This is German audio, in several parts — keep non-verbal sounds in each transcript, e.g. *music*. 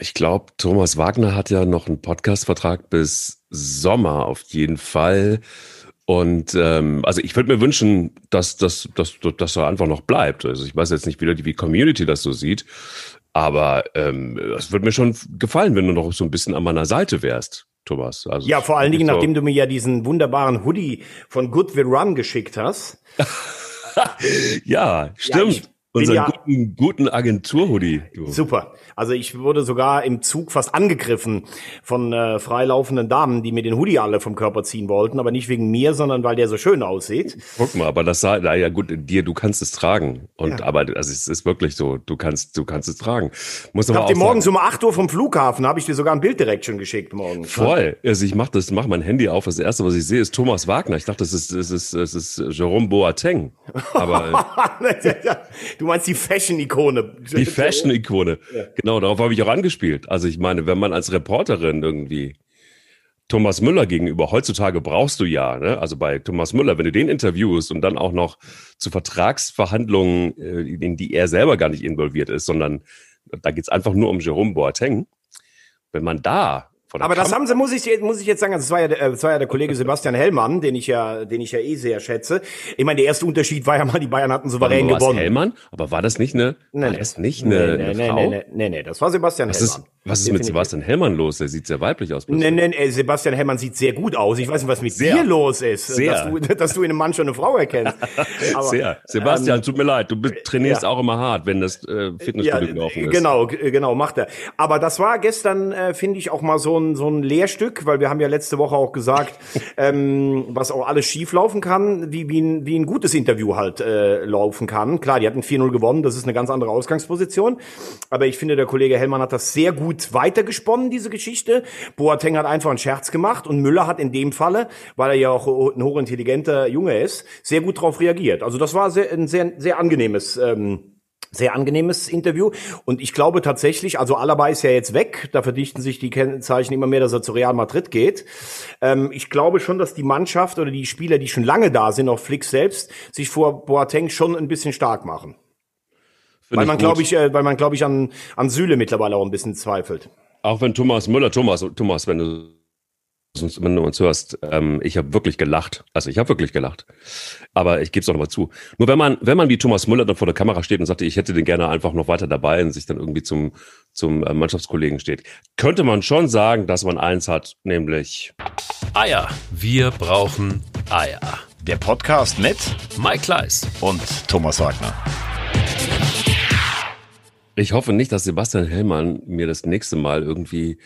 Ich glaube, Thomas Wagner hat ja noch einen Podcastvertrag bis Sommer auf jeden Fall. Und ähm, also ich würde mir wünschen, dass, dass, dass, dass er einfach noch bleibt. Also ich weiß jetzt nicht, wie die Community das so sieht, aber ähm, es würde mir schon gefallen, wenn du noch so ein bisschen an meiner Seite wärst. Thomas. Also ja, vor allen Dingen, so nachdem du mir ja diesen wunderbaren Hoodie von Good Will Run geschickt hast. *laughs* ja, stimmt. Ja, Unseren ja, guten, guten Agentur-Hoodie. Super. Also ich wurde sogar im Zug fast angegriffen von äh, freilaufenden Damen, die mir den Hoodie alle vom Körper ziehen wollten, aber nicht wegen mir, sondern weil der so schön aussieht. Guck mal, aber das sah, na ja gut, dir, du kannst es tragen. Und ja. aber also es ist wirklich so, du kannst, du kannst es tragen. Muss ich hab dir morgens um 8 Uhr vom Flughafen, habe ich dir sogar ein Bild direkt schon geschickt morgen. Voll. Also ich mach das, mach mein Handy auf. Das erste, was ich sehe, ist Thomas Wagner. Ich dachte, das ist, das ist, das ist Jerome Boateng. Aber *laughs* du Du meinst die Fashion-Ikone. Die Fashion-Ikone. *laughs* Ja. Genau, darauf habe ich auch angespielt. Also ich meine, wenn man als Reporterin irgendwie Thomas Müller gegenüber, heutzutage brauchst du ja, ne? also bei Thomas Müller, wenn du den interviewst und dann auch noch zu Vertragsverhandlungen, äh, in die er selber gar nicht involviert ist, sondern da geht's einfach nur um Jerome Boateng. Wenn man da aber das haben sie, muss ich, muss ich jetzt sagen, das war ja, das war ja der Kollege Sebastian Hellmann, den ich ja, den ich ja eh sehr schätze. Ich meine, der erste Unterschied war ja mal, die Bayern hatten souverän gewonnen. Hellmann? Aber war das nicht eine, nee, war das nicht eine, nee, eine nee, Frau? Nee, nee, nee, das war Sebastian was Hellmann. Ist, was ist mit Sebastian Hellmann los? Der sieht sehr weiblich aus. Nee, nee, nee, Sebastian Hellmann sieht sehr gut aus. Ich weiß nicht, was mit sehr. dir los ist, sehr. Dass, du, dass du in einem Mann schon eine Frau erkennst. *laughs* Aber, sehr. Sebastian, ähm, tut mir leid, du trainierst ja. auch immer hart, wenn das äh, Fitnessstudio ja, gelaufen ist. Genau, genau, macht er. Aber das war gestern, äh, finde ich, auch mal so ein, so ein Lehrstück Stück, weil wir haben ja letzte Woche auch gesagt, *laughs* ähm, was auch alles schief laufen kann, wie, wie, ein, wie ein gutes Interview halt äh, laufen kann. Klar, die hatten 4-0 gewonnen, das ist eine ganz andere Ausgangsposition. Aber ich finde, der Kollege Hellmann hat das sehr gut weitergesponnen, diese Geschichte. Boateng hat einfach einen Scherz gemacht und Müller hat in dem Falle, weil er ja auch ein hochintelligenter Junge ist, sehr gut darauf reagiert. Also das war sehr, ein sehr, sehr angenehmes ähm, sehr angenehmes Interview. Und ich glaube tatsächlich, also Alaba ist ja jetzt weg, da verdichten sich die Kennzeichen immer mehr, dass er zu Real Madrid geht. Ähm, ich glaube schon, dass die Mannschaft oder die Spieler, die schon lange da sind, auch Flick selbst, sich vor Boateng schon ein bisschen stark machen. Find weil man, glaube ich, äh, weil man, glaube ich, an, an Süle mittlerweile auch ein bisschen zweifelt. Auch wenn Thomas Müller, Thomas, Thomas, wenn du wenn du uns hörst, ähm, ich habe wirklich gelacht. Also ich habe wirklich gelacht. Aber ich gebe es auch nochmal zu. Nur wenn man, wenn man wie Thomas Müller dann vor der Kamera steht und sagt, ich hätte den gerne einfach noch weiter dabei und sich dann irgendwie zum, zum äh, Mannschaftskollegen steht, könnte man schon sagen, dass man eins hat, nämlich Eier. Wir brauchen Eier. Der Podcast mit Mike Kleiss und Thomas Wagner. Ich hoffe nicht, dass Sebastian Hellmann mir das nächste Mal irgendwie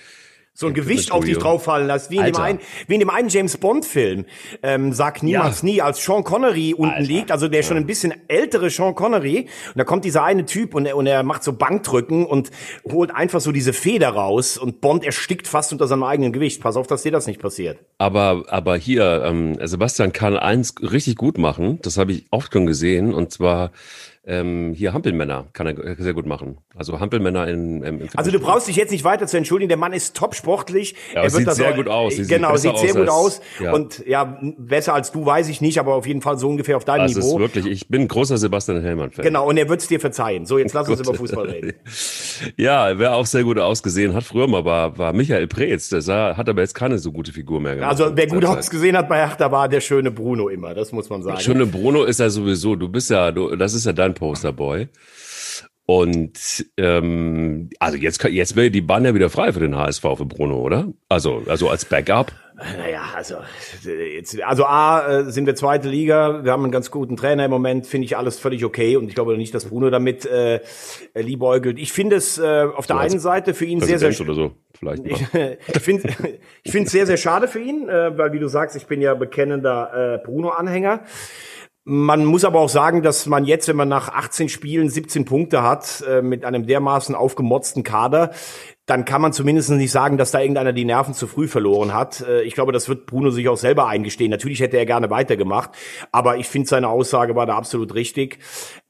so ein Gewicht auf dich drauffallen lässt, wie in, dem einen, wie in dem einen James Bond Film. Ähm, Sag niemals ja. nie, als Sean Connery unten Alter. liegt, also der schon ein bisschen ältere Sean Connery, und da kommt dieser eine Typ und er, und er macht so Bankdrücken und holt einfach so diese Feder raus und Bond erstickt fast unter seinem eigenen Gewicht. Pass auf, dass dir das nicht passiert. Aber, aber hier, ähm, Sebastian kann eins richtig gut machen, das habe ich oft schon gesehen, und zwar ähm, hier Hampelmänner kann er sehr gut machen. Also Hampelmänner in, ähm, Also du brauchst dich jetzt nicht weiter zu entschuldigen. Der Mann ist top sportlich. Ja, er sieht sehr gut aus. Sie genau, sieht, sieht sehr gut aus. Ja. Und ja, besser als du weiß ich nicht, aber auf jeden Fall so ungefähr auf deinem das Niveau. Das ist wirklich, ich bin großer Sebastian Hellmann-Fan. Genau, und er wird es dir verzeihen. So, jetzt lass uns über Fußball reden. *laughs* ja, wer auch sehr gut ausgesehen hat früher mal, war, war Michael Preetz. Der sah, hat aber jetzt keine so gute Figur mehr gemacht. Also wer gut ausgesehen hat bei Hertha war der schöne Bruno immer, das muss man sagen. Der schöne Bruno ist ja sowieso, du bist ja, du, das ist ja dein Posterboy. Und ähm, also jetzt, jetzt wäre die Bahn ja wieder frei für den HSV für Bruno, oder? Also, also als Backup. Naja, also jetzt, also A äh, sind wir zweite Liga, wir haben einen ganz guten Trainer im Moment, finde ich alles völlig okay und ich glaube nicht, dass Bruno damit äh, liebäugelt. Ich finde es äh, auf der einen Seite für ihn sehr, sehr oder so vielleicht. Ich, *laughs* ich finde ich finde es sehr, sehr schade für ihn, äh, weil wie du sagst, ich bin ja bekennender äh, Bruno-Anhänger. Man muss aber auch sagen, dass man jetzt, wenn man nach 18 Spielen 17 Punkte hat, äh, mit einem dermaßen aufgemotzten Kader, dann kann man zumindest nicht sagen, dass da irgendeiner die Nerven zu früh verloren hat. Äh, ich glaube, das wird Bruno sich auch selber eingestehen. Natürlich hätte er gerne weitergemacht, aber ich finde, seine Aussage war da absolut richtig.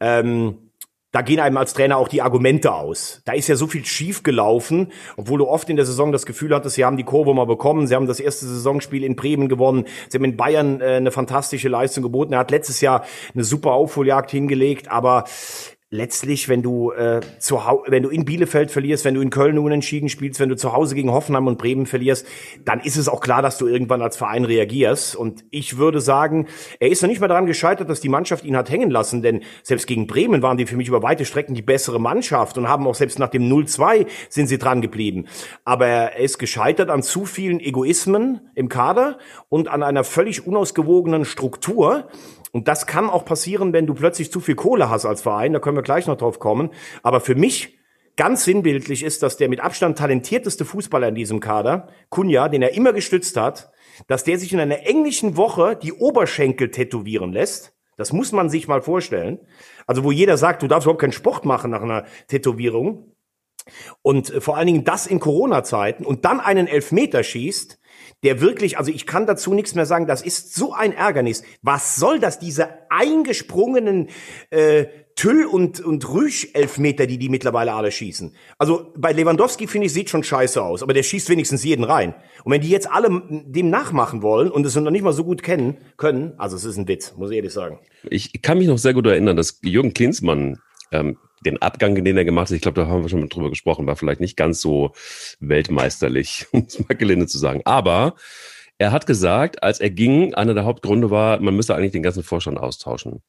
Ähm da gehen einem als Trainer auch die Argumente aus. Da ist ja so viel schief gelaufen, obwohl du oft in der Saison das Gefühl hattest, sie haben die Kurve mal bekommen, sie haben das erste Saisonspiel in Bremen gewonnen, sie haben in Bayern äh, eine fantastische Leistung geboten. Er hat letztes Jahr eine super Aufholjagd hingelegt, aber letztlich, wenn du äh, zu Hause, wenn du in Bielefeld verlierst, wenn du in Köln unentschieden spielst, wenn du zu Hause gegen Hoffenheim und Bremen verlierst, dann ist es auch klar, dass du irgendwann als Verein reagierst. Und ich würde sagen, er ist noch nicht mal daran gescheitert, dass die Mannschaft ihn hat hängen lassen, denn selbst gegen Bremen waren die für mich über weite Strecken die bessere Mannschaft und haben auch selbst nach dem 0-2 sind sie dran geblieben. Aber er ist gescheitert an zu vielen Egoismen im Kader und an einer völlig unausgewogenen Struktur. Und das kann auch passieren, wenn du plötzlich zu viel Kohle hast als Verein. Da können wir gleich noch drauf kommen. Aber für mich ganz sinnbildlich ist, dass der mit Abstand talentierteste Fußballer in diesem Kader, Kunja, den er immer gestützt hat, dass der sich in einer englischen Woche die Oberschenkel tätowieren lässt. Das muss man sich mal vorstellen. Also wo jeder sagt, du darfst überhaupt keinen Sport machen nach einer Tätowierung. Und vor allen Dingen das in Corona-Zeiten und dann einen Elfmeter schießt, der wirklich, also ich kann dazu nichts mehr sagen, das ist so ein Ärgernis. Was soll das, diese eingesprungenen äh, Tüll- und, und Rüsch-Elfmeter, die die mittlerweile alle schießen? Also bei Lewandowski, finde ich, sieht schon scheiße aus, aber der schießt wenigstens jeden rein. Und wenn die jetzt alle dem nachmachen wollen und es noch nicht mal so gut kennen können, also es ist ein Witz, muss ich ehrlich sagen. Ich kann mich noch sehr gut erinnern, dass Jürgen Klinsmann ähm, den Abgang, den er gemacht hat, ich glaube, da haben wir schon drüber gesprochen, war vielleicht nicht ganz so weltmeisterlich, *laughs* um es mal gelinde zu sagen. Aber er hat gesagt, als er ging, einer der Hauptgründe war, man müsste eigentlich den ganzen Vorstand austauschen.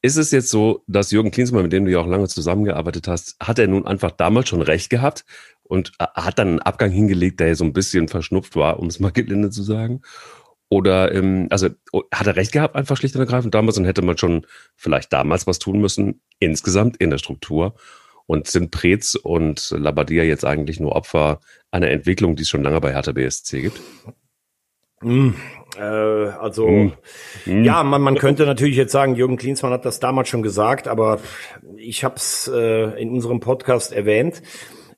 Ist es jetzt so, dass Jürgen Klinsmann, mit dem du ja auch lange zusammengearbeitet hast, hat er nun einfach damals schon recht gehabt und hat dann einen Abgang hingelegt, der ja so ein bisschen verschnupft war, um es mal gelinde zu sagen? Oder, ähm, also hat er recht gehabt, einfach schlicht und ergreifend damals und hätte man schon vielleicht damals was tun müssen, insgesamt in der Struktur. Und sind Preetz und Labadia jetzt eigentlich nur Opfer einer Entwicklung, die es schon lange bei Hertha BSC gibt? Mm, äh, also mm. Mm. ja, man, man könnte natürlich jetzt sagen, Jürgen Klinsmann hat das damals schon gesagt, aber ich habe es äh, in unserem Podcast erwähnt.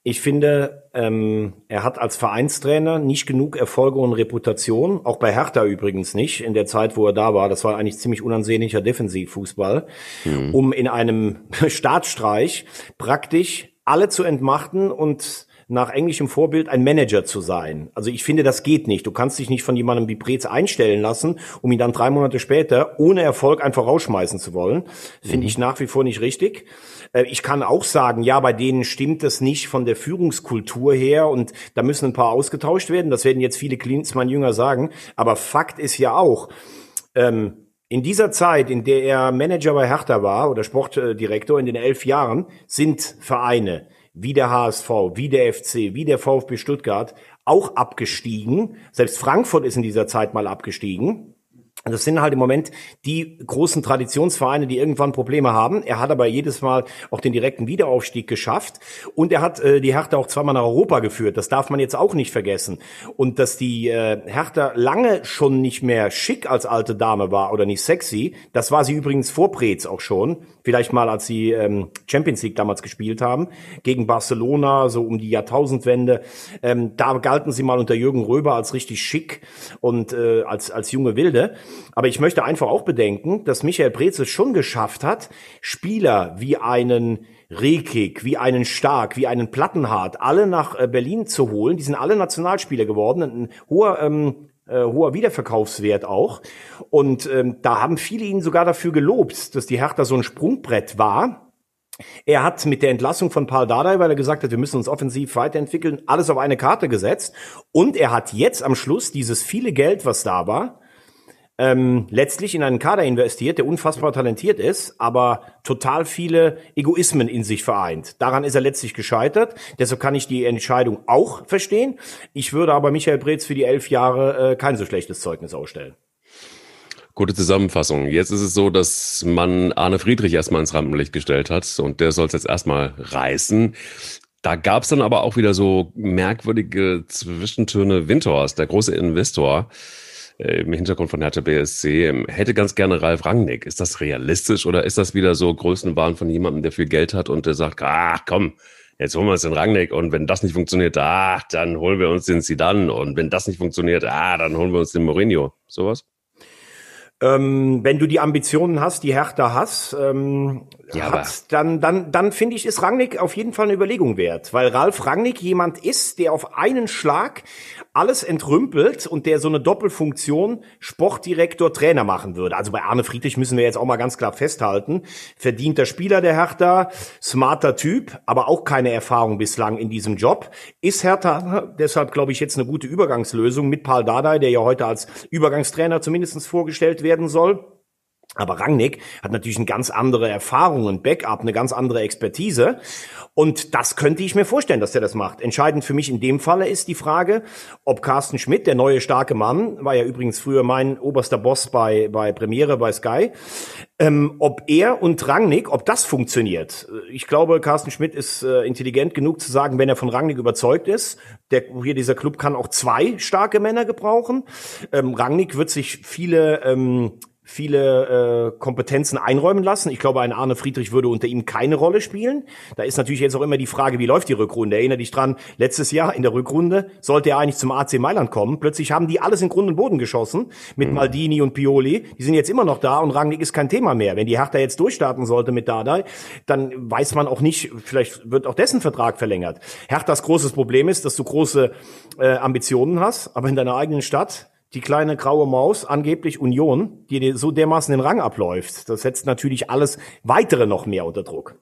Ich finde, ähm, er hat als Vereinstrainer nicht genug Erfolge und Reputation, auch bei Hertha übrigens nicht, in der Zeit, wo er da war. Das war eigentlich ziemlich unansehnlicher Defensivfußball, mhm. um in einem *laughs* Staatsstreich praktisch alle zu entmachten und nach englischem Vorbild ein Manager zu sein. Also ich finde, das geht nicht. Du kannst dich nicht von jemandem wie Preetz einstellen lassen, um ihn dann drei Monate später ohne Erfolg einfach rausschmeißen zu wollen. Finde mhm. ich nach wie vor nicht richtig. Äh, ich kann auch sagen, ja, bei denen stimmt das nicht von der Führungskultur her und da müssen ein paar ausgetauscht werden. Das werden jetzt viele Klinsmann-Jünger sagen. Aber Fakt ist ja auch, ähm, in dieser Zeit, in der er Manager bei Hertha war oder Sportdirektor in den elf Jahren, sind Vereine wie der HSV, wie der FC, wie der VfB Stuttgart auch abgestiegen. Selbst Frankfurt ist in dieser Zeit mal abgestiegen. Das sind halt im Moment die großen Traditionsvereine, die irgendwann Probleme haben. Er hat aber jedes Mal auch den direkten Wiederaufstieg geschafft und er hat äh, die Hertha auch zweimal nach Europa geführt. Das darf man jetzt auch nicht vergessen. Und dass die äh, Hertha lange schon nicht mehr schick als alte Dame war oder nicht sexy, das war sie übrigens vor Preetz auch schon. Vielleicht mal, als sie ähm, Champions League damals gespielt haben gegen Barcelona, so um die Jahrtausendwende. Ähm, da galten sie mal unter Jürgen Röber als richtig schick und äh, als als junge Wilde. Aber ich möchte einfach auch bedenken, dass Michael Preetz es schon geschafft hat, Spieler wie einen Rekik, wie einen Stark, wie einen Plattenhardt, alle nach äh, Berlin zu holen. Die sind alle Nationalspieler geworden. Ein hoher ähm, äh, hoher Wiederverkaufswert auch. Und ähm, da haben viele ihn sogar dafür gelobt, dass die Hertha so ein Sprungbrett war. Er hat mit der Entlassung von Paul Dardai, weil er gesagt hat, wir müssen uns offensiv weiterentwickeln, alles auf eine Karte gesetzt. Und er hat jetzt am Schluss dieses viele Geld, was da war, ähm, letztlich in einen Kader investiert, der unfassbar talentiert ist, aber total viele Egoismen in sich vereint. Daran ist er letztlich gescheitert. Deshalb kann ich die Entscheidung auch verstehen. Ich würde aber Michael Breetz für die elf Jahre äh, kein so schlechtes Zeugnis ausstellen. Gute Zusammenfassung. Jetzt ist es so, dass man Arne Friedrich erstmal ins Rampenlicht gestellt hat und der soll es jetzt erstmal reißen. Da gab es dann aber auch wieder so merkwürdige Zwischentöne. Windhorst, der große Investor, im Hintergrund von Hertha BSC, ähm, hätte ganz gerne Ralf Rangnick. Ist das realistisch oder ist das wieder so Größenwahn von jemandem, der viel Geld hat und der sagt, ach komm, jetzt holen wir uns den Rangnick und wenn das nicht funktioniert, ach, dann holen wir uns den Zidane und wenn das nicht funktioniert, ah, dann holen wir uns den Mourinho. Sowas? Ähm, wenn du die Ambitionen hast, die Hertha hast, ähm, ja, hat, dann, dann, dann finde ich, ist Rangnick auf jeden Fall eine Überlegung wert, weil Ralf Rangnick jemand ist, der auf einen Schlag alles entrümpelt und der so eine Doppelfunktion Sportdirektor Trainer machen würde. Also bei Arne Friedrich müssen wir jetzt auch mal ganz klar festhalten. Verdienter Spieler der Hertha, smarter Typ, aber auch keine Erfahrung bislang in diesem Job. Ist Hertha deshalb, glaube ich, jetzt eine gute Übergangslösung mit Paul Dardai, der ja heute als Übergangstrainer zumindest vorgestellt werden soll. Aber Rangnick hat natürlich eine ganz andere Erfahrung, ein Backup, eine ganz andere Expertise. Und das könnte ich mir vorstellen, dass er das macht. Entscheidend für mich in dem Falle ist die Frage, ob Carsten Schmidt, der neue starke Mann, war ja übrigens früher mein oberster Boss bei, bei Premiere, bei Sky, ähm, ob er und Rangnick, ob das funktioniert. Ich glaube, Carsten Schmidt ist äh, intelligent genug zu sagen, wenn er von Rangnick überzeugt ist, der, hier dieser Club kann auch zwei starke Männer gebrauchen. Ähm, Rangnick wird sich viele ähm, viele äh, Kompetenzen einräumen lassen. Ich glaube, ein Arne Friedrich würde unter ihm keine Rolle spielen. Da ist natürlich jetzt auch immer die Frage, wie läuft die Rückrunde? Erinnere dich dran, letztes Jahr in der Rückrunde sollte er eigentlich zum AC Mailand kommen. Plötzlich haben die alles in Grund und Boden geschossen mit mhm. Maldini und Pioli. Die sind jetzt immer noch da und Rangnick ist kein Thema mehr. Wenn die Hertha jetzt durchstarten sollte mit Dardai, dann weiß man auch nicht, vielleicht wird auch dessen Vertrag verlängert. Herthas großes Problem ist, dass du große äh, Ambitionen hast, aber in deiner eigenen Stadt die kleine graue Maus, angeblich Union, die so dermaßen den Rang abläuft. Das setzt natürlich alles weitere noch mehr unter Druck.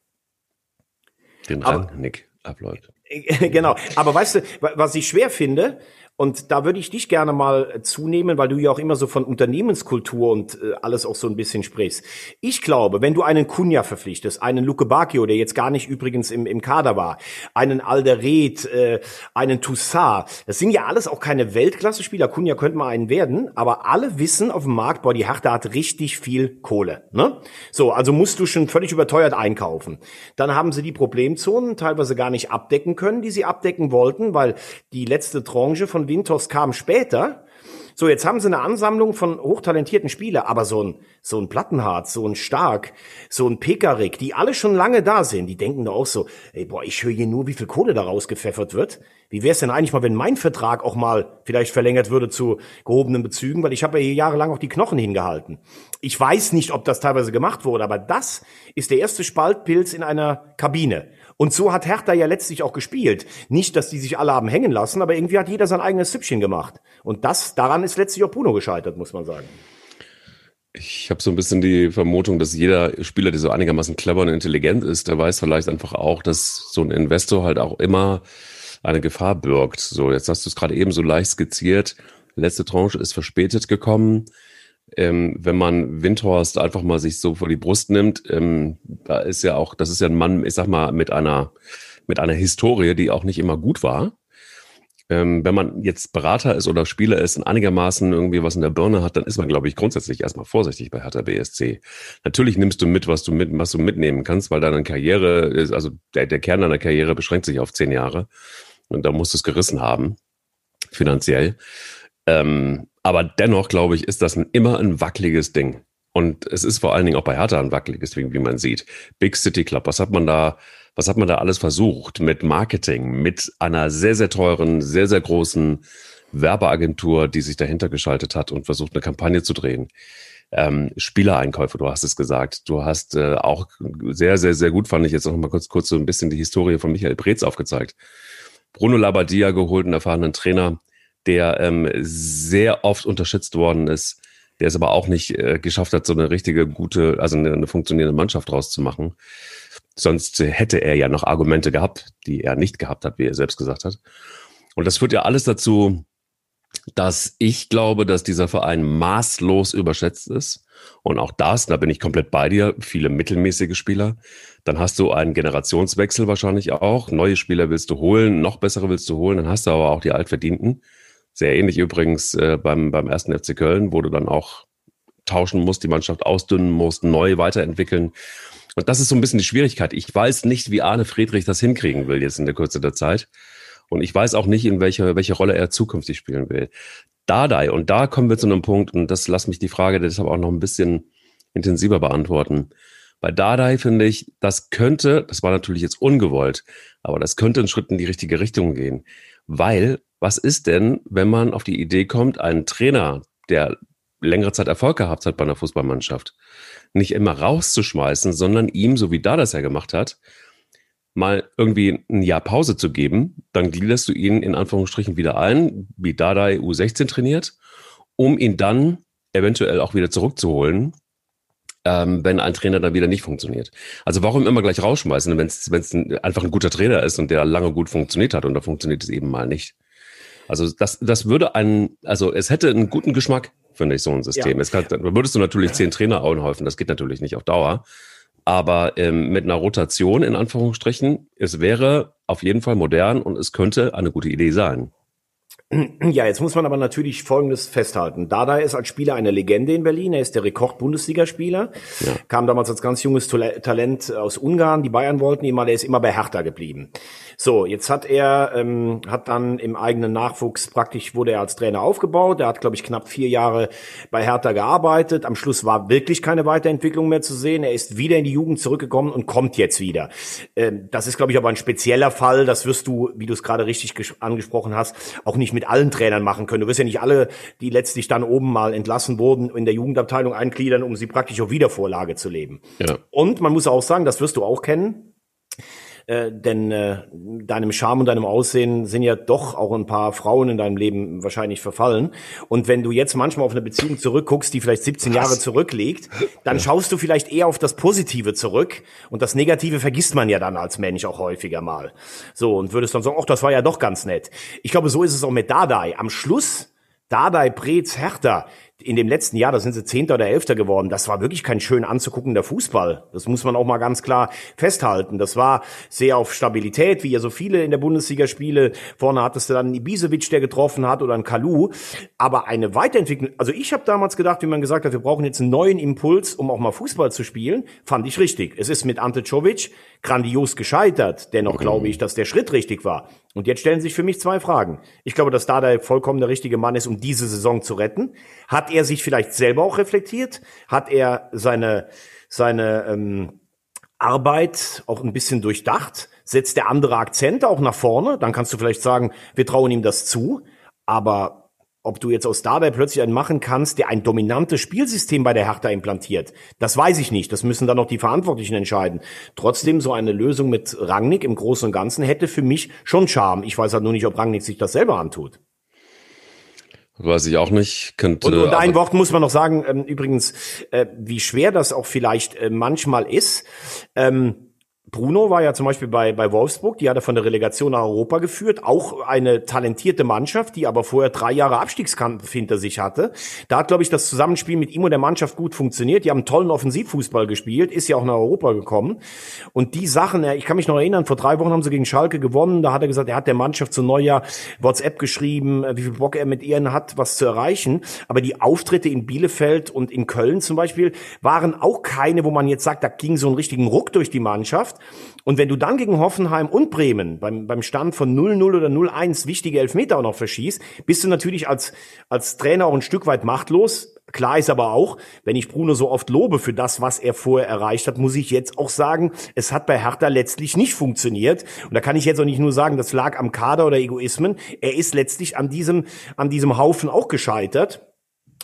Den Rang, Nick, abläuft. *laughs* genau. Aber weißt du, was ich schwer finde, und da würde ich dich gerne mal äh, zunehmen, weil du ja auch immer so von Unternehmenskultur und äh, alles auch so ein bisschen sprichst. Ich glaube, wenn du einen Kunja verpflichtest, einen Luke Bacchio, der jetzt gar nicht übrigens im, im Kader war, einen Alderet, äh, einen Toussaint, das sind ja alles auch keine Weltklasse-Spieler. Kunja könnte mal einen werden, aber alle wissen auf dem Markt, boah, die Hertha hat richtig viel Kohle. Ne? So, also musst du schon völlig überteuert einkaufen. Dann haben sie die Problemzonen teilweise gar nicht abdecken können, die sie abdecken wollten, weil die letzte Tranche von Winters kam später. So, jetzt haben sie eine Ansammlung von hochtalentierten Spielern, aber so ein, so ein Plattenhardt, so ein Stark, so ein Pekarik, die alle schon lange da sind, die denken da auch so, ey, boah, ich höre hier nur, wie viel Kohle da rausgepfeffert wird. Wie wäre es denn eigentlich mal, wenn mein Vertrag auch mal vielleicht verlängert würde zu gehobenen Bezügen, weil ich habe ja hier jahrelang auch die Knochen hingehalten. Ich weiß nicht, ob das teilweise gemacht wurde, aber das ist der erste Spaltpilz in einer Kabine. Und so hat Hertha ja letztlich auch gespielt. Nicht, dass die sich alle haben hängen lassen, aber irgendwie hat jeder sein eigenes Süppchen gemacht. Und das, daran ist letztlich auch Puno gescheitert, muss man sagen. Ich habe so ein bisschen die Vermutung, dass jeder Spieler, der so einigermaßen clever und intelligent ist, der weiß vielleicht einfach auch, dass so ein Investor halt auch immer eine Gefahr birgt. So, jetzt hast du es gerade eben so leicht skizziert. Letzte Tranche ist verspätet gekommen ähm, wenn man Windhorst einfach mal sich so vor die Brust nimmt, ähm, da ist ja auch, das ist ja ein Mann, ich sag mal, mit einer, mit einer Historie, die auch nicht immer gut war. Ähm, wenn man jetzt Berater ist oder Spieler ist und einigermaßen irgendwie was in der Birne hat, dann ist man, glaube ich, grundsätzlich erstmal vorsichtig bei Hertha BSC. Natürlich nimmst du mit, was du mit, was du mitnehmen kannst, weil deine Karriere ist, also der, der Kern deiner Karriere beschränkt sich auf zehn Jahre. Und da musst du es gerissen haben, finanziell. Ähm, aber dennoch, glaube ich, ist das ein, immer ein wackeliges Ding. Und es ist vor allen Dingen auch bei Hertha ein wackeliges Ding, wie man sieht. Big City Club, was hat man da, was hat man da alles versucht? Mit Marketing, mit einer sehr, sehr teuren, sehr, sehr großen Werbeagentur, die sich dahinter geschaltet hat und versucht, eine Kampagne zu drehen. Ähm, Spielereinkäufe, du hast es gesagt. Du hast äh, auch sehr, sehr, sehr gut, fand ich jetzt noch mal kurz, kurz so ein bisschen die Historie von Michael Preetz aufgezeigt. Bruno Labbadia geholt, einen erfahrenen Trainer, der ähm, sehr oft unterschätzt worden ist, der es aber auch nicht äh, geschafft hat, so eine richtige, gute, also eine, eine funktionierende Mannschaft rauszumachen. Sonst hätte er ja noch Argumente gehabt, die er nicht gehabt hat, wie er selbst gesagt hat. Und das führt ja alles dazu, dass ich glaube, dass dieser Verein maßlos überschätzt ist. Und auch das, da bin ich komplett bei dir, viele mittelmäßige Spieler. Dann hast du einen Generationswechsel wahrscheinlich auch. Neue Spieler willst du holen, noch bessere willst du holen. Dann hast du aber auch die Altverdienten. Sehr ähnlich übrigens äh, beim, beim ersten FC Köln, wo du dann auch tauschen musst, die Mannschaft ausdünnen musst, neu weiterentwickeln. Und das ist so ein bisschen die Schwierigkeit. Ich weiß nicht, wie Arne Friedrich das hinkriegen will jetzt in der Kürze der Zeit. Und ich weiß auch nicht, in welche, welche Rolle er zukünftig spielen will. Dardai, und da kommen wir zu einem Punkt, und das lass mich die Frage deshalb auch noch ein bisschen intensiver beantworten. Bei Dardai finde ich, das könnte, das war natürlich jetzt ungewollt, aber das könnte einen Schritt in die richtige Richtung gehen. Weil was ist denn, wenn man auf die Idee kommt, einen Trainer, der längere Zeit Erfolg gehabt hat bei einer Fußballmannschaft, nicht immer rauszuschmeißen, sondern ihm, so wie da das ja gemacht hat, mal irgendwie ein Jahr Pause zu geben, dann gliederst du ihn in Anführungsstrichen wieder ein, wie Dada U16 trainiert, um ihn dann eventuell auch wieder zurückzuholen, ähm, wenn ein Trainer dann wieder nicht funktioniert. Also warum immer gleich rausschmeißen, wenn es einfach ein guter Trainer ist und der lange gut funktioniert hat und da funktioniert es eben mal nicht. Also das, das würde einen, also es hätte einen guten Geschmack, finde ich, so ein System. Ja. Es kann, da würdest du natürlich zehn Trainer aufhäufen, das geht natürlich nicht auf Dauer. Aber ähm, mit einer Rotation in Anführungsstrichen, es wäre auf jeden Fall modern und es könnte eine gute Idee sein. Ja, jetzt muss man aber natürlich Folgendes festhalten. Dada ist als Spieler eine Legende in Berlin. Er ist der Rekord-Bundesligaspieler. Ja. Kam damals als ganz junges Talent aus Ungarn. Die Bayern wollten ihn mal. Er ist immer bei Hertha geblieben. So, jetzt hat er, ähm, hat dann im eigenen Nachwuchs praktisch, wurde er als Trainer aufgebaut. Er hat, glaube ich, knapp vier Jahre bei Hertha gearbeitet. Am Schluss war wirklich keine Weiterentwicklung mehr zu sehen. Er ist wieder in die Jugend zurückgekommen und kommt jetzt wieder. Ähm, das ist, glaube ich, aber ein spezieller Fall. Das wirst du, wie du es gerade richtig angesprochen hast, auch nicht mit allen Trainern machen können. Du wirst ja nicht alle, die letztlich dann oben mal entlassen wurden, in der Jugendabteilung eingliedern, um sie praktisch auf Wiedervorlage zu leben. Ja. Und man muss auch sagen, das wirst du auch kennen äh, denn äh, deinem Charme und deinem Aussehen sind ja doch auch ein paar Frauen in deinem Leben wahrscheinlich verfallen. Und wenn du jetzt manchmal auf eine Beziehung zurückguckst, die vielleicht 17 Was? Jahre zurückliegt, dann schaust du vielleicht eher auf das Positive zurück und das Negative vergisst man ja dann als Mensch auch häufiger mal. So und würdest dann sagen, ach, das war ja doch ganz nett. Ich glaube, so ist es auch mit Dadai. Am Schluss Dadai, Preetz, Hertha, in dem letzten Jahr, da sind sie Zehnter oder Elfter geworden. Das war wirklich kein schön anzuguckender Fußball. Das muss man auch mal ganz klar festhalten. Das war sehr auf Stabilität, wie ja so viele in der Bundesliga spiele. Vorne hattest du dann Ibisevic, der getroffen hat, oder einen Kalu. Aber eine Weiterentwicklung, also ich habe damals gedacht, wie man gesagt hat, wir brauchen jetzt einen neuen Impuls, um auch mal Fußball zu spielen, fand ich richtig. Es ist mit Ante Czovic grandios gescheitert. Dennoch mhm. glaube ich, dass der Schritt richtig war. Und jetzt stellen sich für mich zwei Fragen. Ich glaube, dass da der vollkommen der richtige Mann ist, um diese Saison zu retten. Hat er sich vielleicht selber auch reflektiert? Hat er seine, seine ähm, Arbeit auch ein bisschen durchdacht? Setzt der andere Akzente auch nach vorne? Dann kannst du vielleicht sagen, wir trauen ihm das zu. Aber ob du jetzt aus Dardai plötzlich einen machen kannst, der ein dominantes Spielsystem bei der Hertha implantiert, das weiß ich nicht. Das müssen dann noch die Verantwortlichen entscheiden. Trotzdem, so eine Lösung mit Rangnick im Großen und Ganzen hätte für mich schon Charme. Ich weiß halt nur nicht, ob Rangnick sich das selber antut. Weiß ich auch nicht. Könnte, und, und ein Wort muss man noch sagen, ähm, übrigens, äh, wie schwer das auch vielleicht äh, manchmal ist. Ähm, Bruno war ja zum Beispiel bei, bei Wolfsburg, die hat er von der Relegation nach Europa geführt, auch eine talentierte Mannschaft, die aber vorher drei Jahre Abstiegskampf hinter sich hatte. Da hat, glaube ich, das Zusammenspiel mit ihm und der Mannschaft gut funktioniert. Die haben tollen Offensivfußball gespielt, ist ja auch nach Europa gekommen. Und die Sachen, ich kann mich noch erinnern, vor drei Wochen haben sie gegen Schalke gewonnen, da hat er gesagt, er hat der Mannschaft zu Neujahr WhatsApp geschrieben, wie viel Bock er mit ihren hat, was zu erreichen. Aber die Auftritte in Bielefeld und in Köln zum Beispiel waren auch keine, wo man jetzt sagt, da ging so einen richtigen Ruck durch die Mannschaft. Und wenn du dann gegen Hoffenheim und Bremen beim, beim Stand von 0-0 oder 0-1 wichtige Elfmeter auch noch verschießt, bist du natürlich als, als Trainer auch ein Stück weit machtlos. Klar ist aber auch, wenn ich Bruno so oft lobe für das, was er vorher erreicht hat, muss ich jetzt auch sagen, es hat bei Hertha letztlich nicht funktioniert. Und da kann ich jetzt auch nicht nur sagen, das lag am Kader oder Egoismen. Er ist letztlich an diesem, an diesem Haufen auch gescheitert.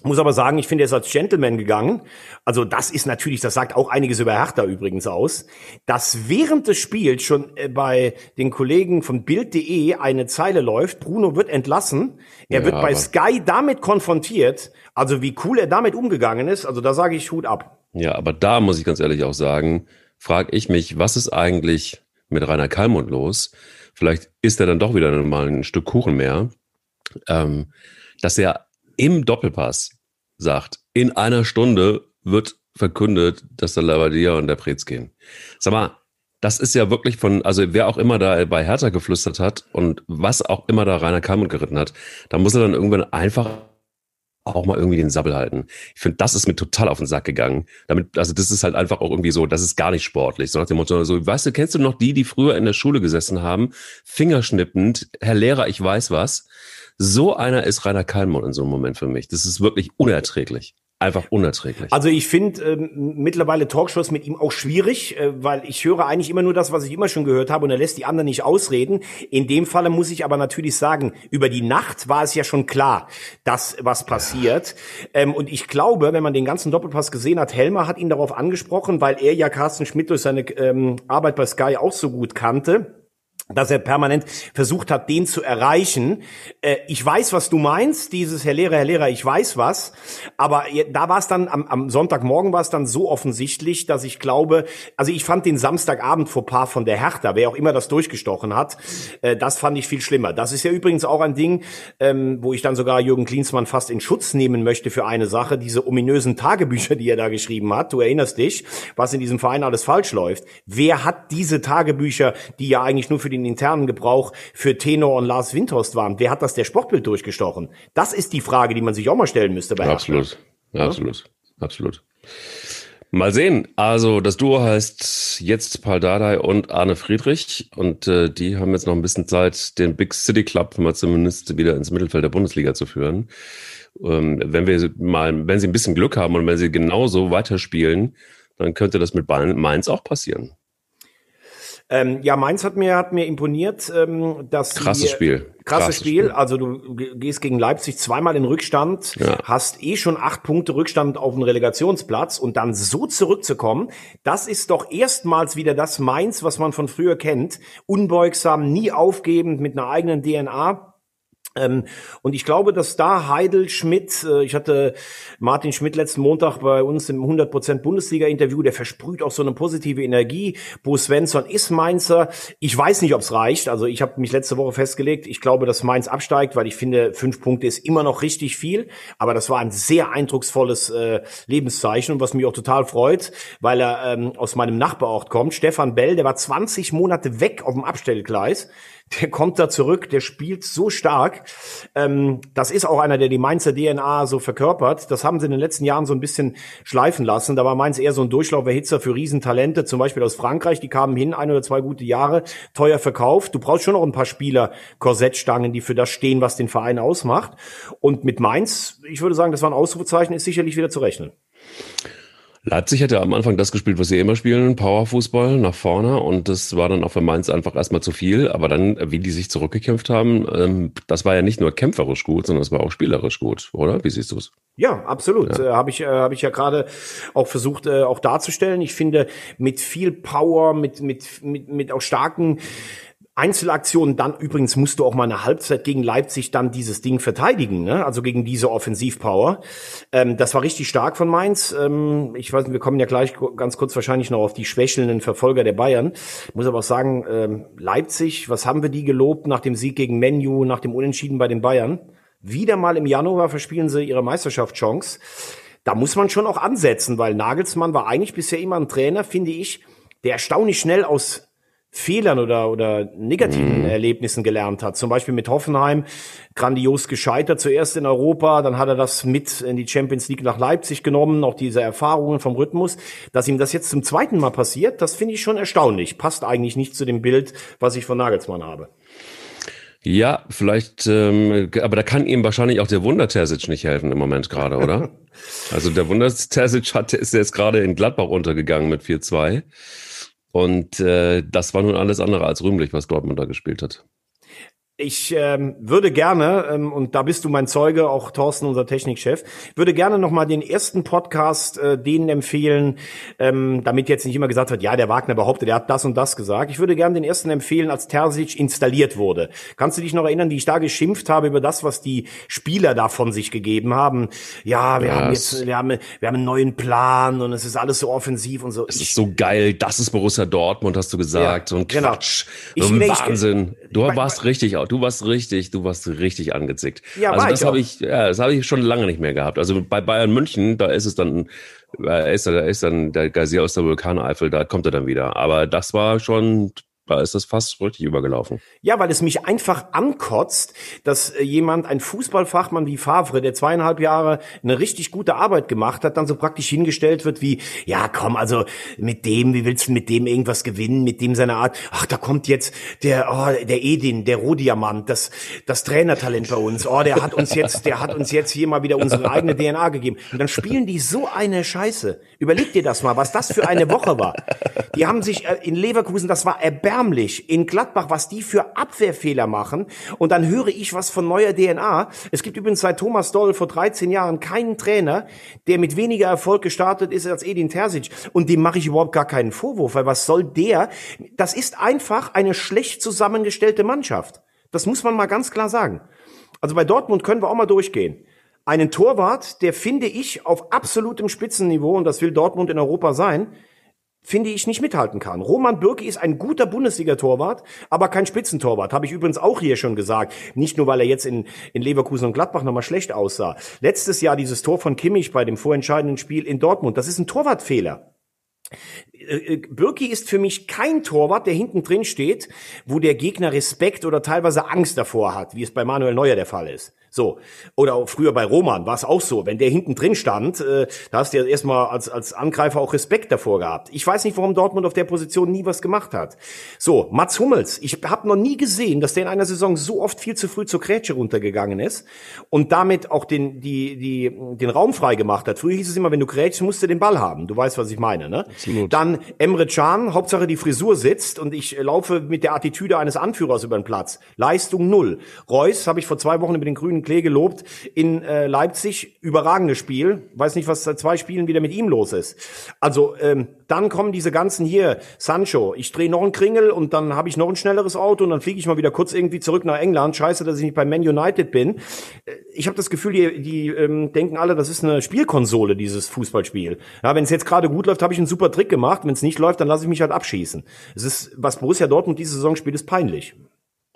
Muss aber sagen, ich finde, er ist als Gentleman gegangen. Also das ist natürlich, das sagt auch einiges über Hertha übrigens aus, dass während des Spiels schon äh, bei den Kollegen von Bild.de eine Zeile läuft, Bruno wird entlassen, er ja, wird bei Sky damit konfrontiert, also wie cool er damit umgegangen ist, also da sage ich Hut ab. Ja, aber da muss ich ganz ehrlich auch sagen, frage ich mich, was ist eigentlich mit Rainer Kalmund los? Vielleicht ist er dann doch wieder mal ein Stück Kuchen mehr. Ähm, dass er im Doppelpass sagt, in einer Stunde wird verkündet, dass der Labadia und der Prez gehen. Sag mal, das ist ja wirklich von, also wer auch immer da bei Hertha geflüstert hat und was auch immer da Rainer Kalmund geritten hat, da muss er dann irgendwann einfach auch mal irgendwie den Sabbel halten. Ich finde, das ist mir total auf den Sack gegangen. Damit, also das ist halt einfach auch irgendwie so, das ist gar nicht sportlich. So nach dem Motto, so, weißt du, kennst du noch die, die früher in der Schule gesessen haben, fingerschnippend, Herr Lehrer, ich weiß was. So einer ist Rainer Kallmann in so einem Moment für mich. Das ist wirklich unerträglich. einfach unerträglich. Also ich finde ähm, mittlerweile Talkshows mit ihm auch schwierig, äh, weil ich höre eigentlich immer nur das, was ich immer schon gehört habe und er lässt die anderen nicht ausreden. In dem Falle muss ich aber natürlich sagen, über die Nacht war es ja schon klar, dass was passiert. Ähm, und ich glaube, wenn man den ganzen Doppelpass gesehen hat, Helmer hat ihn darauf angesprochen, weil er ja Carsten Schmidt durch seine ähm, Arbeit bei Sky auch so gut kannte dass er permanent versucht hat, den zu erreichen. Äh, ich weiß, was du meinst, dieses Herr Lehrer, Herr Lehrer, ich weiß was. Aber da war es dann, am, am Sonntagmorgen war es dann so offensichtlich, dass ich glaube, also ich fand den Samstagabend vor Paar von der Hertha, wer auch immer das durchgestochen hat, äh, das fand ich viel schlimmer. Das ist ja übrigens auch ein Ding, ähm, wo ich dann sogar Jürgen Klinsmann fast in Schutz nehmen möchte für eine Sache, diese ominösen Tagebücher, die er da geschrieben hat. Du erinnerst dich, was in diesem Verein alles falsch läuft. Wer hat diese Tagebücher, die ja eigentlich nur für den internen Gebrauch für Tenor und Lars Windhorst waren. Wer hat das der Sportbild durchgestochen? Das ist die Frage, die man sich auch mal stellen müsste bei Absolut, ja? absolut, absolut. Mal sehen. Also das Duo heißt jetzt Paul Dardai und Arne Friedrich und äh, die haben jetzt noch ein bisschen Zeit, den Big City Club mal zumindest wieder ins Mittelfeld der Bundesliga zu führen. Ähm, wenn wir mal, wenn sie ein bisschen Glück haben und wenn sie genauso weiterspielen, dann könnte das mit Mainz auch passieren. Ähm, ja, Mainz hat mir, hat mir imponiert, ähm, dass krasses die, Spiel. Krasses, krasses Spiel. Spiel. Also du gehst gegen Leipzig zweimal in Rückstand, ja. hast eh schon acht Punkte Rückstand auf dem Relegationsplatz und dann so zurückzukommen, das ist doch erstmals wieder das Mainz, was man von früher kennt. Unbeugsam, nie aufgebend, mit einer eigenen DNA. Ähm, und ich glaube, dass da Heidel Schmidt, äh, ich hatte Martin Schmidt letzten Montag bei uns im 100% Bundesliga-Interview, der versprüht auch so eine positive Energie. Bo Svensson ist Mainzer. Ich weiß nicht, ob es reicht. Also ich habe mich letzte Woche festgelegt. Ich glaube, dass Mainz absteigt, weil ich finde, fünf Punkte ist immer noch richtig viel. Aber das war ein sehr eindrucksvolles äh, Lebenszeichen was mich auch total freut, weil er ähm, aus meinem Nachbarort kommt. Stefan Bell, der war 20 Monate weg auf dem Abstellgleis der kommt da zurück, der spielt so stark. Ähm, das ist auch einer, der die Mainzer DNA so verkörpert. Das haben sie in den letzten Jahren so ein bisschen schleifen lassen. Da war Mainz eher so ein Durchlauferhitzer für Riesentalente, zum Beispiel aus Frankreich. Die kamen hin, ein oder zwei gute Jahre, teuer verkauft. Du brauchst schon noch ein paar Spieler, Korsettstangen, die für das stehen, was den Verein ausmacht. Und mit Mainz, ich würde sagen, das war ein Ausrufezeichen, ist sicherlich wieder zu rechnen. Leipzig hatte am Anfang das gespielt, was sie immer spielen, Powerfußball nach vorne und das war dann auch für Mainz einfach erstmal zu viel, aber dann, wie die sich zurückgekämpft haben, ähm, das war ja nicht nur kämpferisch gut, sondern es war auch spielerisch gut, oder? Wie siehst du es? Ja, absolut. Ja. Äh, habe ich, äh, hab ich ja gerade auch versucht äh, auch darzustellen. Ich finde, mit viel Power, mit, mit, mit, mit auch starken Einzelaktionen, dann übrigens musst du auch mal eine Halbzeit gegen Leipzig dann dieses Ding verteidigen, ne? also gegen diese Offensivpower. Ähm, das war richtig stark von Mainz. Ähm, ich weiß, wir kommen ja gleich ganz kurz wahrscheinlich noch auf die schwächelnden Verfolger der Bayern. Ich muss aber auch sagen, ähm, Leipzig, was haben wir die gelobt nach dem Sieg gegen Menu, nach dem Unentschieden bei den Bayern? Wieder mal im Januar verspielen sie ihre Meisterschaftschance. Da muss man schon auch ansetzen, weil Nagelsmann war eigentlich bisher immer ein Trainer, finde ich, der erstaunlich schnell aus Fehlern oder, oder negativen mhm. Erlebnissen gelernt hat. Zum Beispiel mit Hoffenheim, grandios gescheitert, zuerst in Europa, dann hat er das mit in die Champions League nach Leipzig genommen, auch diese Erfahrungen vom Rhythmus. Dass ihm das jetzt zum zweiten Mal passiert, das finde ich schon erstaunlich. Passt eigentlich nicht zu dem Bild, was ich von Nagelsmann habe. Ja, vielleicht, ähm, aber da kann ihm wahrscheinlich auch der Wunder Terzic nicht helfen im Moment gerade, oder? *laughs* also der Wunder Terzic hat, ist jetzt gerade in Gladbach untergegangen mit 4-2. Und äh, das war nun alles andere als rühmlich, was Dortmund da gespielt hat. Ich ähm, würde gerne, ähm, und da bist du mein Zeuge, auch Thorsten, unser Technikchef, würde gerne nochmal den ersten Podcast äh, denen empfehlen, ähm, damit jetzt nicht immer gesagt wird, ja, der Wagner behauptet, er hat das und das gesagt. Ich würde gerne den ersten empfehlen, als Terzic installiert wurde. Kannst du dich noch erinnern, wie ich da geschimpft habe über das, was die Spieler da von sich gegeben haben? Ja, wir yes. haben jetzt, wir haben, wir haben einen neuen Plan und es ist alles so offensiv und so. Es ist so geil, das ist Borussia Dortmund, hast du gesagt. Ja, so ein genau. Quatsch, so ein Wahnsinn. Ich, du warst richtig du warst richtig, du warst richtig angezickt. Ja, also das habe ich, ja, das habe ich schon lange nicht mehr gehabt. Also bei Bayern München, da ist es dann, da ist, da ist dann der Geysir aus der Vulkaneifel, da kommt er dann wieder. Aber das war schon da ist das fast richtig übergelaufen. Ja, weil es mich einfach ankotzt, dass äh, jemand, ein Fußballfachmann wie Favre, der zweieinhalb Jahre eine richtig gute Arbeit gemacht hat, dann so praktisch hingestellt wird wie, ja komm, also mit dem, wie willst du mit dem irgendwas gewinnen, mit dem seine Art, ach, da kommt jetzt der, oh, der Edin, der Rohdiamant, das, das Trainertalent bei uns, oh, der hat uns jetzt, der hat uns jetzt hier mal wieder unsere eigene DNA gegeben. Und dann spielen die so eine Scheiße. Überleg dir das mal, was das für eine Woche war. Die haben sich äh, in Leverkusen, das war erbärmlich, erbärmlich in Gladbach, was die für Abwehrfehler machen. Und dann höre ich was von neuer DNA. Es gibt übrigens seit Thomas Doll vor 13 Jahren keinen Trainer, der mit weniger Erfolg gestartet ist als Edin Terzic. Und dem mache ich überhaupt gar keinen Vorwurf, weil was soll der? Das ist einfach eine schlecht zusammengestellte Mannschaft. Das muss man mal ganz klar sagen. Also bei Dortmund können wir auch mal durchgehen. Einen Torwart, der finde ich auf absolutem Spitzenniveau, und das will Dortmund in Europa sein, finde ich, nicht mithalten kann. Roman Bürki ist ein guter Bundesliga-Torwart, aber kein Spitzentorwart. Habe ich übrigens auch hier schon gesagt. Nicht nur, weil er jetzt in, in Leverkusen und Gladbach nochmal schlecht aussah. Letztes Jahr dieses Tor von Kimmich bei dem vorentscheidenden Spiel in Dortmund. Das ist ein Torwartfehler. Äh, äh, Birki ist für mich kein Torwart, der hinten drin steht, wo der Gegner Respekt oder teilweise Angst davor hat, wie es bei Manuel Neuer der Fall ist. So. Oder auch früher bei Roman war es auch so. Wenn der hinten drin stand, äh, da hast du ja erstmal als, als Angreifer auch Respekt davor gehabt. Ich weiß nicht, warum Dortmund auf der Position nie was gemacht hat. So, Mats Hummels. Ich habe noch nie gesehen, dass der in einer Saison so oft viel zu früh zur Grätsche runtergegangen ist und damit auch den, die, die, den Raum frei gemacht hat. Früher hieß es immer, wenn du grätschst, musst du den Ball haben. Du weißt, was ich meine, ne? Absolut. Dann Emre Can, Hauptsache die Frisur sitzt und ich laufe mit der Attitüde eines Anführers über den Platz. Leistung null. Reus habe ich vor zwei Wochen über den grünen Klee gelobt. In äh, Leipzig überragendes Spiel. Weiß nicht, was seit zwei Spielen wieder mit ihm los ist. Also ähm, dann kommen diese ganzen hier, Sancho, ich drehe noch einen Kringel und dann habe ich noch ein schnelleres Auto und dann fliege ich mal wieder kurz irgendwie zurück nach England. Scheiße, dass ich nicht bei Man United bin. Äh, ich habe das Gefühl, die, die ähm, denken alle, das ist eine Spielkonsole, dieses Fußballspiel. Ja, wenn es jetzt gerade gut läuft, habe ich einen super Trick gemacht. Wenn es nicht läuft, dann lasse ich mich halt abschießen. Es ist, was Borussia Dortmund diese Saison spielt, ist peinlich.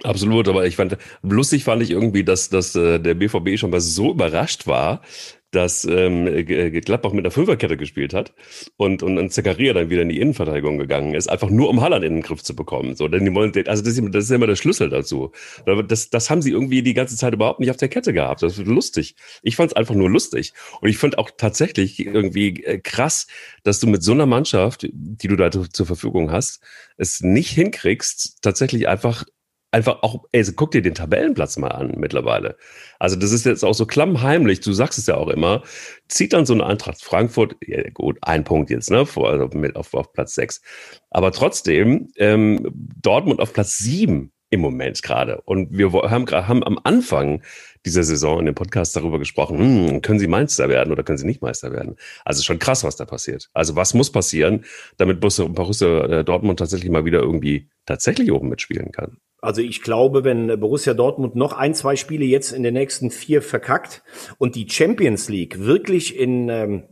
Absolut, aber ich fand, lustig fand ich irgendwie, dass, dass äh, der BVB schon mal so überrascht war, dass ähm, Gladbach mit einer Fünferkette gespielt hat und, und, und Zakaria dann wieder in die Innenverteidigung gegangen ist, einfach nur um Halland in den Griff zu bekommen. So, denn die wollen, also das ist, das ist immer der Schlüssel dazu. Das, das haben sie irgendwie die ganze Zeit überhaupt nicht auf der Kette gehabt. Das wird lustig. Ich fand es einfach nur lustig. Und ich fand auch tatsächlich irgendwie äh, krass, dass du mit so einer Mannschaft, die du da zur Verfügung hast, es nicht hinkriegst, tatsächlich einfach einfach auch, ey, guck dir den Tabellenplatz mal an mittlerweile. Also das ist jetzt auch so klammheimlich, du sagst es ja auch immer, zieht dann so eine Eintracht Frankfurt, ja, gut, ein Punkt jetzt, ne, vor, also mit, auf, auf Platz sechs, aber trotzdem ähm, Dortmund auf Platz sieben im Moment gerade. Und wir haben, haben am Anfang dieser Saison in dem Podcast darüber gesprochen, hm, können Sie Meister werden oder können Sie nicht Meister werden? Also schon krass, was da passiert. Also was muss passieren, damit Borussia äh, Dortmund tatsächlich mal wieder irgendwie tatsächlich oben mitspielen kann? Also ich glaube, wenn Borussia Dortmund noch ein, zwei Spiele jetzt in den nächsten vier verkackt und die Champions League wirklich in ähm,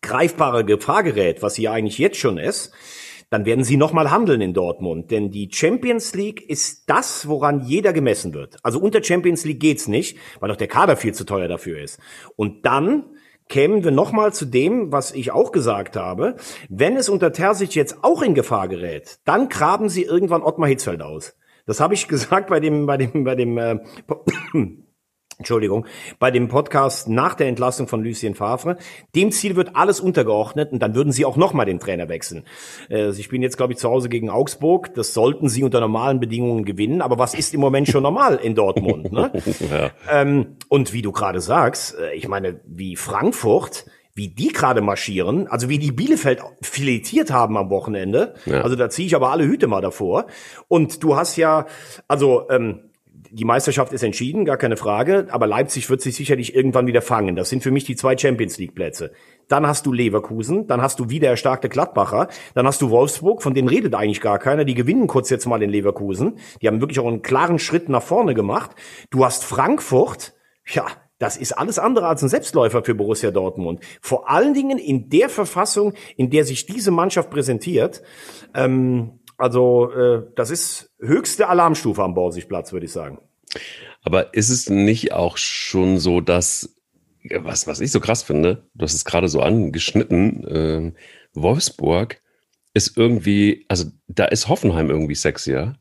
greifbare Gefahr gerät, was sie ja eigentlich jetzt schon ist, dann werden sie nochmal handeln in Dortmund. Denn die Champions League ist das, woran jeder gemessen wird. Also unter Champions League geht's nicht, weil doch der Kader viel zu teuer dafür ist. Und dann kämen wir nochmal zu dem, was ich auch gesagt habe. Wenn es unter Terzic jetzt auch in Gefahr gerät, dann graben sie irgendwann Ottmar Hitzfeld aus. Das habe ich *laughs* gesagt bei dem, bei dem, bei dem, äh, *coughs* Entschuldigung, bei dem Podcast nach der Entlassung von Lucien Favre. Dem Ziel wird alles untergeordnet und dann würden sie auch nochmal den Trainer wechseln. Äh, sie spielen jetzt, glaube ich, zu Hause gegen Augsburg. Das sollten sie unter normalen Bedingungen gewinnen. Aber was ist im Moment schon normal in Dortmund? Ne? *laughs* ja. ähm, und wie du gerade sagst, äh, ich meine, wie Frankfurt wie die gerade marschieren, also wie die Bielefeld filetiert haben am Wochenende. Ja. Also da ziehe ich aber alle Hüte mal davor. Und du hast ja, also ähm, die Meisterschaft ist entschieden, gar keine Frage, aber Leipzig wird sich sicherlich irgendwann wieder fangen. Das sind für mich die zwei Champions League Plätze. Dann hast du Leverkusen, dann hast du wieder erstarkte Gladbacher, dann hast du Wolfsburg, von denen redet eigentlich gar keiner, die gewinnen kurz jetzt mal in Leverkusen. Die haben wirklich auch einen klaren Schritt nach vorne gemacht. Du hast Frankfurt, ja, das ist alles andere als ein Selbstläufer für Borussia Dortmund. Vor allen Dingen in der Verfassung, in der sich diese Mannschaft präsentiert. Ähm, also äh, das ist höchste Alarmstufe am Borsigplatz, würde ich sagen. Aber ist es nicht auch schon so, dass was was ich so krass finde, du hast es gerade so angeschnitten, äh, Wolfsburg ist irgendwie, also da ist Hoffenheim irgendwie sexier.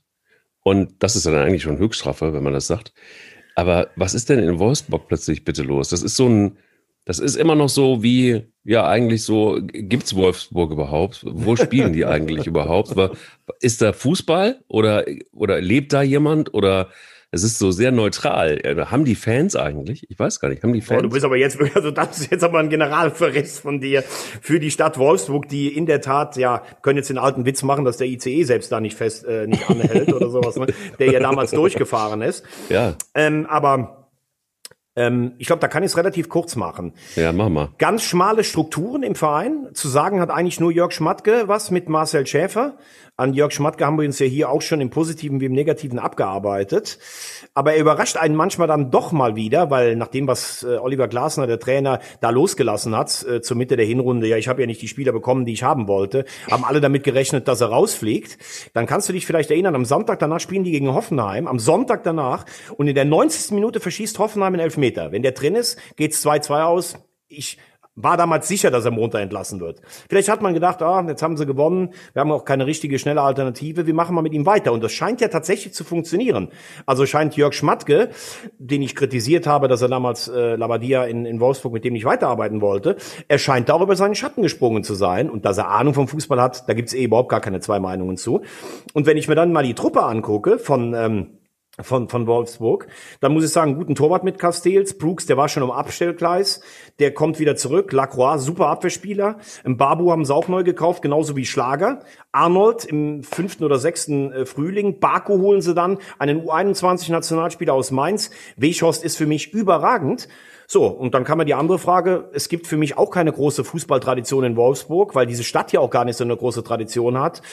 Und das ist dann eigentlich schon Höchststrafe, wenn man das sagt. Aber was ist denn in Wolfsburg plötzlich bitte los? Das ist so ein, das ist immer noch so wie, ja, eigentlich so, gibt's Wolfsburg überhaupt? Wo spielen die *laughs* eigentlich überhaupt? Ist da Fußball oder, oder lebt da jemand oder es ist so sehr neutral. Haben die Fans eigentlich? Ich weiß gar nicht. Haben die Fans? Oh, du bist aber jetzt, also das ist jetzt aber ein Generalverriss von dir für die Stadt Wolfsburg, die in der Tat, ja, können jetzt den alten Witz machen, dass der ICE selbst da nicht fest, äh, nicht anhält oder sowas, ne? *laughs* der ja damals durchgefahren ist. Ja. Ähm, aber ähm, ich glaube, da kann ich es relativ kurz machen. Ja, mach mal. Ganz schmale Strukturen im Verein. Zu sagen hat eigentlich nur Jörg Schmatke was mit Marcel Schäfer. An Jörg Schmatke haben wir uns ja hier auch schon im Positiven wie im Negativen abgearbeitet. Aber er überrascht einen manchmal dann doch mal wieder, weil nach dem, was äh, Oliver Glasner, der Trainer, da losgelassen hat, äh, zur Mitte der Hinrunde, ja, ich habe ja nicht die Spieler bekommen, die ich haben wollte, haben alle damit gerechnet, dass er rausfliegt. Dann kannst du dich vielleicht erinnern, am Sonntag danach spielen die gegen Hoffenheim, am Sonntag danach und in der 90. Minute verschießt Hoffenheim in Elfmeter. Wenn der drin ist, geht's 2-2 aus. Ich war damals sicher, dass er Monter entlassen wird. Vielleicht hat man gedacht, ah, jetzt haben sie gewonnen, wir haben auch keine richtige, schnelle Alternative, wir machen mal mit ihm weiter. Und das scheint ja tatsächlich zu funktionieren. Also scheint Jörg Schmatke, den ich kritisiert habe, dass er damals äh, Labadia in, in Wolfsburg mit dem nicht weiterarbeiten wollte, er scheint darüber seinen Schatten gesprungen zu sein. Und dass er Ahnung vom Fußball hat, da gibt's eh überhaupt gar keine zwei Meinungen zu. Und wenn ich mir dann mal die Truppe angucke von... Ähm, von, von Wolfsburg. Dann muss ich sagen, guten Torwart mit Castells. Brooks, der war schon am Abstellgleis. Der kommt wieder zurück. Lacroix, super Abwehrspieler. Im Babu haben sie auch neu gekauft, genauso wie Schlager. Arnold im fünften oder sechsten äh, Frühling. Baku holen sie dann, einen U21-Nationalspieler aus Mainz. Weghorst ist für mich überragend. So, und dann kann man die andere Frage, es gibt für mich auch keine große Fußballtradition in Wolfsburg, weil diese Stadt ja auch gar nicht so eine große Tradition hat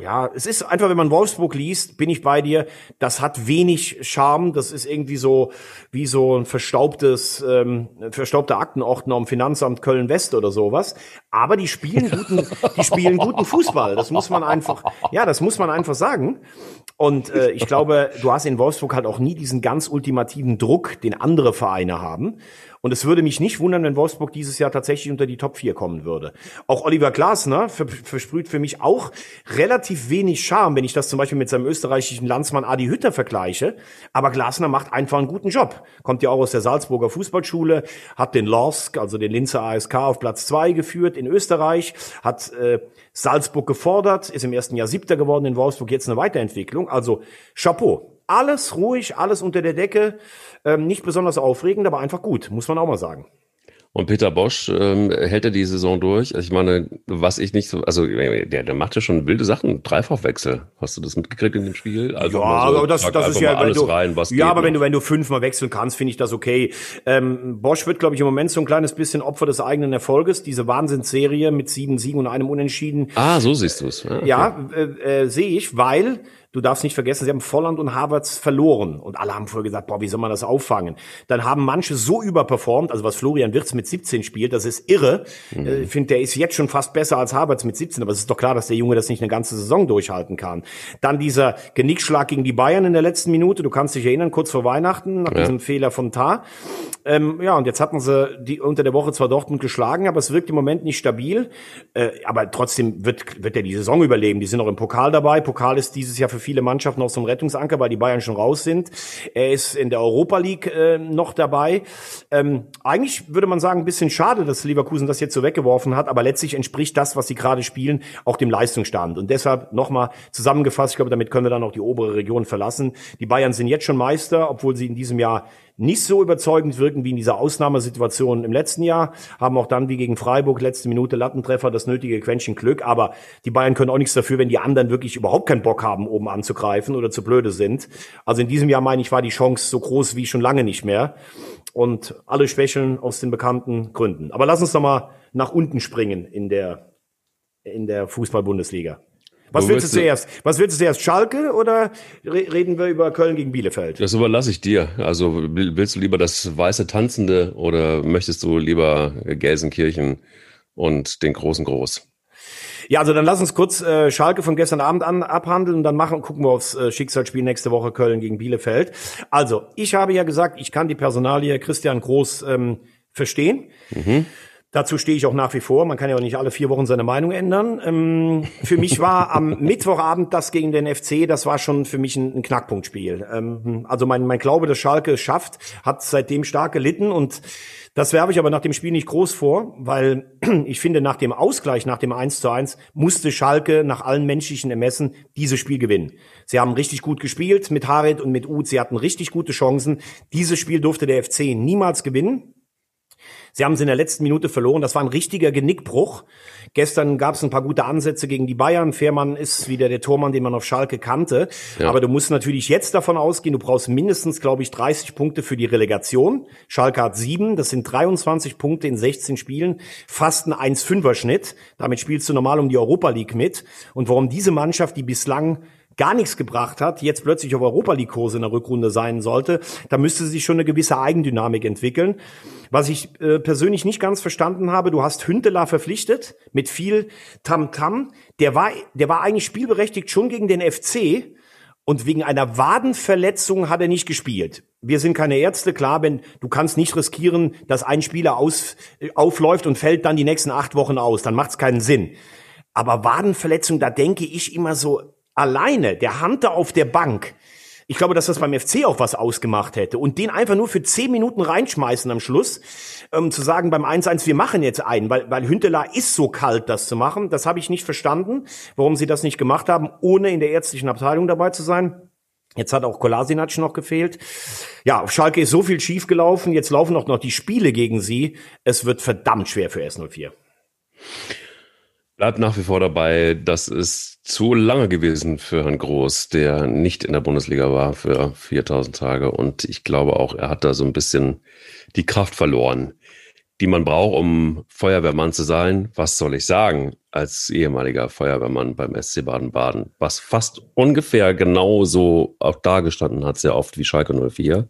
ja, es ist einfach, wenn man Wolfsburg liest, bin ich bei dir, das hat wenig Charme, das ist irgendwie so wie so ein verstaubtes, ähm, verstaubter Aktenordner am Finanzamt Köln-West oder sowas. Aber die spielen *laughs* guten, die spielen guten Fußball. Das muss man einfach, ja, das muss man einfach sagen. Und äh, ich glaube, du hast in Wolfsburg halt auch nie diesen ganz ultimativen Druck, den andere Vereine haben. Und es würde mich nicht wundern, wenn Wolfsburg dieses Jahr tatsächlich unter die Top 4 kommen würde. Auch Oliver Glasner versprüht für mich auch relativ wenig Charme, wenn ich das zum Beispiel mit seinem österreichischen Landsmann Adi Hütter vergleiche. Aber Glasner macht einfach einen guten Job. Kommt ja auch aus der Salzburger Fußballschule, hat den LOSK, also den Linzer ASK, auf Platz 2 geführt in Österreich, hat äh, Salzburg gefordert, ist im ersten Jahr Siebter geworden in Wolfsburg, jetzt eine Weiterentwicklung. Also Chapeau. Alles ruhig, alles unter der Decke. Ähm, nicht besonders aufregend, aber einfach gut, muss man auch mal sagen. Und Peter Bosch ähm, hält er die Saison durch? Also ich meine, was ich nicht so, also der, der macht ja schon wilde Sachen, Dreifachwechsel. Hast du das mitgekriegt in dem Spiel? Also ja, so, aber das, das ist ja alles du, rein, was Ja, aber wenn du wenn du fünfmal wechseln kannst, finde ich das okay. Ähm, Bosch wird, glaube ich, im Moment so ein kleines bisschen Opfer des eigenen Erfolges. Diese Wahnsinnsserie mit sieben Siegen und einem Unentschieden. Ah, so siehst du es. Ah, okay. Ja, äh, äh, sehe ich, weil Du darfst nicht vergessen, sie haben Volland und Havertz verloren. Und alle haben vorher gesagt, boah, wie soll man das auffangen? Dann haben manche so überperformt, also was Florian Wirtz mit 17 spielt, das ist irre. Mhm. Ich finde, der ist jetzt schon fast besser als Havertz mit 17, aber es ist doch klar, dass der Junge das nicht eine ganze Saison durchhalten kann. Dann dieser Genickschlag gegen die Bayern in der letzten Minute, du kannst dich erinnern, kurz vor Weihnachten, nach ja. diesem Fehler von Tar. Ähm, ja, und jetzt hatten sie die unter der Woche zwar Dortmund geschlagen, aber es wirkt im Moment nicht stabil. Äh, aber trotzdem wird, wird er die Saison überleben. Die sind noch im Pokal dabei. Pokal ist dieses Jahr für viele Mannschaften auch zum Rettungsanker, weil die Bayern schon raus sind. Er ist in der Europa League äh, noch dabei. Ähm, eigentlich würde man sagen, ein bisschen schade, dass Leverkusen das jetzt so weggeworfen hat, aber letztlich entspricht das, was sie gerade spielen, auch dem Leistungsstand. Und deshalb nochmal zusammengefasst, ich glaube, damit können wir dann auch die obere Region verlassen. Die Bayern sind jetzt schon Meister, obwohl sie in diesem Jahr nicht so überzeugend wirken wie in dieser Ausnahmesituation im letzten Jahr, haben auch dann wie gegen Freiburg letzte Minute Lattentreffer das nötige Quäntchen Glück, aber die Bayern können auch nichts dafür, wenn die anderen wirklich überhaupt keinen Bock haben, oben anzugreifen oder zu blöde sind. Also in diesem Jahr meine ich, war die Chance so groß wie schon lange nicht mehr und alle Schwächeln aus den bekannten Gründen. Aber lass uns doch mal nach unten springen in der in der Fußball-Bundesliga. Was willst du zuerst? Was willst du zuerst? Schalke oder reden wir über Köln gegen Bielefeld? Das überlasse ich dir. Also willst du lieber das weiße Tanzende oder möchtest du lieber Gelsenkirchen und den großen Groß? Ja, also dann lass uns kurz äh, Schalke von gestern Abend an abhandeln und dann machen gucken wir aufs äh, Schicksalsspiel nächste Woche Köln gegen Bielefeld. Also ich habe ja gesagt, ich kann die Personalie Christian Groß ähm, verstehen. Mhm Dazu stehe ich auch nach wie vor. Man kann ja auch nicht alle vier Wochen seine Meinung ändern. Ähm, für mich war am *laughs* Mittwochabend das gegen den FC, das war schon für mich ein, ein Knackpunktspiel. Ähm, also mein, mein Glaube, dass Schalke es schafft, hat seitdem stark gelitten und das werfe ich aber nach dem Spiel nicht groß vor, weil *clears throat* ich finde, nach dem Ausgleich, nach dem 1 zu 1, musste Schalke nach allen menschlichen Ermessen dieses Spiel gewinnen. Sie haben richtig gut gespielt mit Harit und mit Uth. Sie hatten richtig gute Chancen. Dieses Spiel durfte der FC niemals gewinnen. Sie haben es in der letzten Minute verloren. Das war ein richtiger Genickbruch. Gestern gab es ein paar gute Ansätze gegen die Bayern. Fährmann ist wieder der Tormann, den man auf Schalke kannte. Ja. Aber du musst natürlich jetzt davon ausgehen, du brauchst mindestens, glaube ich, 30 Punkte für die Relegation. Schalke hat sieben. Das sind 23 Punkte in 16 Spielen. Fast ein 1-5er Schnitt. Damit spielst du normal um die Europa League mit. Und warum diese Mannschaft, die bislang gar nichts gebracht hat, jetzt plötzlich auf Europa League Kurse in der Rückrunde sein sollte, da müsste sich schon eine gewisse Eigendynamik entwickeln. Was ich äh, persönlich nicht ganz verstanden habe, du hast Hünteler verpflichtet mit viel Tamtam. -Tam. Der war, der war eigentlich spielberechtigt schon gegen den FC. Und wegen einer Wadenverletzung hat er nicht gespielt. Wir sind keine Ärzte, klar, wenn du kannst nicht riskieren, dass ein Spieler aus, äh, aufläuft und fällt dann die nächsten acht Wochen aus. Dann macht es keinen Sinn. Aber Wadenverletzung, da denke ich immer so, alleine der Hunter auf der Bank, ich glaube, dass das beim FC auch was ausgemacht hätte. Und den einfach nur für zehn Minuten reinschmeißen am Schluss, ähm, zu sagen beim 1-1, wir machen jetzt einen, weil, weil Hünteler ist so kalt, das zu machen. Das habe ich nicht verstanden, warum sie das nicht gemacht haben, ohne in der ärztlichen Abteilung dabei zu sein. Jetzt hat auch Kolasinac noch gefehlt. Ja, auf Schalke ist so viel schiefgelaufen. Jetzt laufen auch noch die Spiele gegen sie. Es wird verdammt schwer für S04 bleibt nach wie vor dabei, das ist zu lange gewesen für Herrn Groß, der nicht in der Bundesliga war für 4000 Tage. Und ich glaube auch, er hat da so ein bisschen die Kraft verloren, die man braucht, um Feuerwehrmann zu sein. Was soll ich sagen als ehemaliger Feuerwehrmann beim SC Baden-Baden, was fast ungefähr genauso auch dargestanden hat, sehr oft wie Schalke 04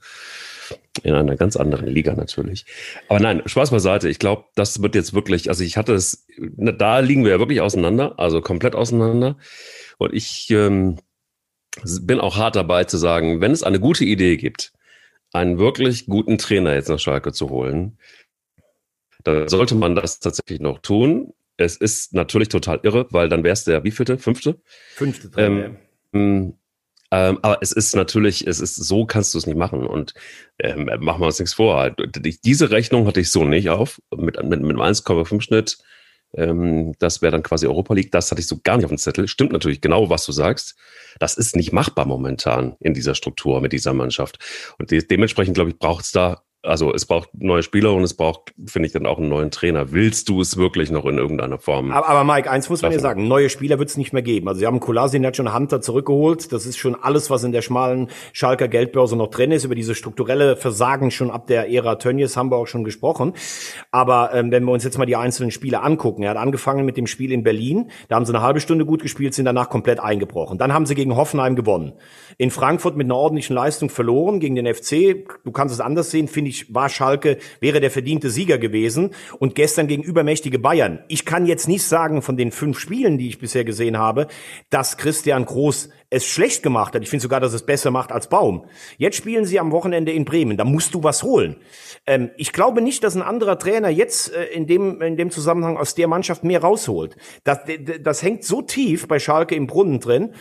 in einer ganz anderen Liga natürlich. Aber nein, Spaß beiseite. Ich glaube, das wird jetzt wirklich, also ich hatte es, da liegen wir ja wirklich auseinander, also komplett auseinander. Und ich ähm, bin auch hart dabei zu sagen, wenn es eine gute Idee gibt, einen wirklich guten Trainer jetzt nach Schalke zu holen, dann sollte man das tatsächlich noch tun. Es ist natürlich total irre, weil dann wäre es der wievielte? Fünfte? Fünfte. Trainer. Ähm, ähm, aber es ist natürlich, es ist so kannst du es nicht machen. Und ähm, machen wir uns nichts vor. Diese Rechnung hatte ich so nicht auf. Mit, mit, mit einem 1,5 Schnitt. Ähm, das wäre dann quasi Europa League. Das hatte ich so gar nicht auf dem Zettel. Stimmt natürlich genau, was du sagst. Das ist nicht machbar momentan in dieser Struktur mit dieser Mannschaft. Und de dementsprechend, glaube ich, braucht es da also es braucht neue Spieler und es braucht, finde ich, dann auch einen neuen Trainer. Willst du es wirklich noch in irgendeiner Form? Aber, aber Mike, eins muss man ja sagen, neue Spieler wird es nicht mehr geben. Also sie haben Kolasinac und Hunter zurückgeholt. Das ist schon alles, was in der schmalen Schalker Geldbörse noch drin ist. Über diese strukturelle Versagen schon ab der Ära Tönnies haben wir auch schon gesprochen. Aber ähm, wenn wir uns jetzt mal die einzelnen Spiele angucken. Er hat angefangen mit dem Spiel in Berlin. Da haben sie eine halbe Stunde gut gespielt, sind danach komplett eingebrochen. Dann haben sie gegen Hoffenheim gewonnen. In Frankfurt mit einer ordentlichen Leistung verloren gegen den FC. Du kannst es anders sehen, finde ich ich, war Schalke, wäre der verdiente Sieger gewesen und gestern gegen übermächtige Bayern. Ich kann jetzt nicht sagen von den fünf Spielen, die ich bisher gesehen habe, dass Christian Groß es schlecht gemacht hat. Ich finde sogar, dass es besser macht als Baum. Jetzt spielen sie am Wochenende in Bremen. Da musst du was holen. Ähm, ich glaube nicht, dass ein anderer Trainer jetzt äh, in, dem, in dem Zusammenhang aus der Mannschaft mehr rausholt. Das, das hängt so tief bei Schalke im Brunnen drin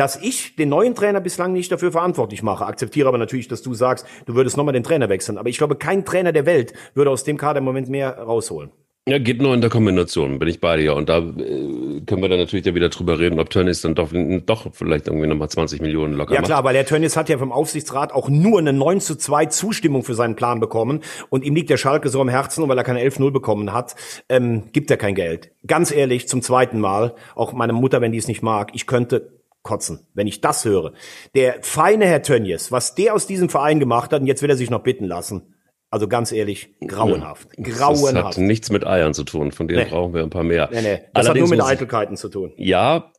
dass ich den neuen Trainer bislang nicht dafür verantwortlich mache. Akzeptiere aber natürlich, dass du sagst, du würdest nochmal den Trainer wechseln. Aber ich glaube, kein Trainer der Welt würde aus dem Kader im Moment mehr rausholen. Ja, geht nur in der Kombination, bin ich bei dir. Und da äh, können wir dann natürlich ja wieder drüber reden, ob Tönnies dann doch, doch vielleicht irgendwie nochmal 20 Millionen locker Ja klar, weil der Tönnies hat ja vom Aufsichtsrat auch nur eine 9 zu 2 Zustimmung für seinen Plan bekommen. Und ihm liegt der Schalke so am Herzen, und weil er keine 11-0 bekommen hat, ähm, gibt er kein Geld. Ganz ehrlich, zum zweiten Mal, auch meine Mutter, wenn die es nicht mag, ich könnte kotzen, wenn ich das höre. Der feine Herr Tönnies, was der aus diesem Verein gemacht hat, und jetzt will er sich noch bitten lassen. Also ganz ehrlich, grauenhaft. Ja, grauenhaft. Das hat nichts mit Eiern zu tun, von denen nee. brauchen wir ein paar mehr. Nee, nee. Das Allerdings hat nur mit Eitelkeiten zu tun. Ja,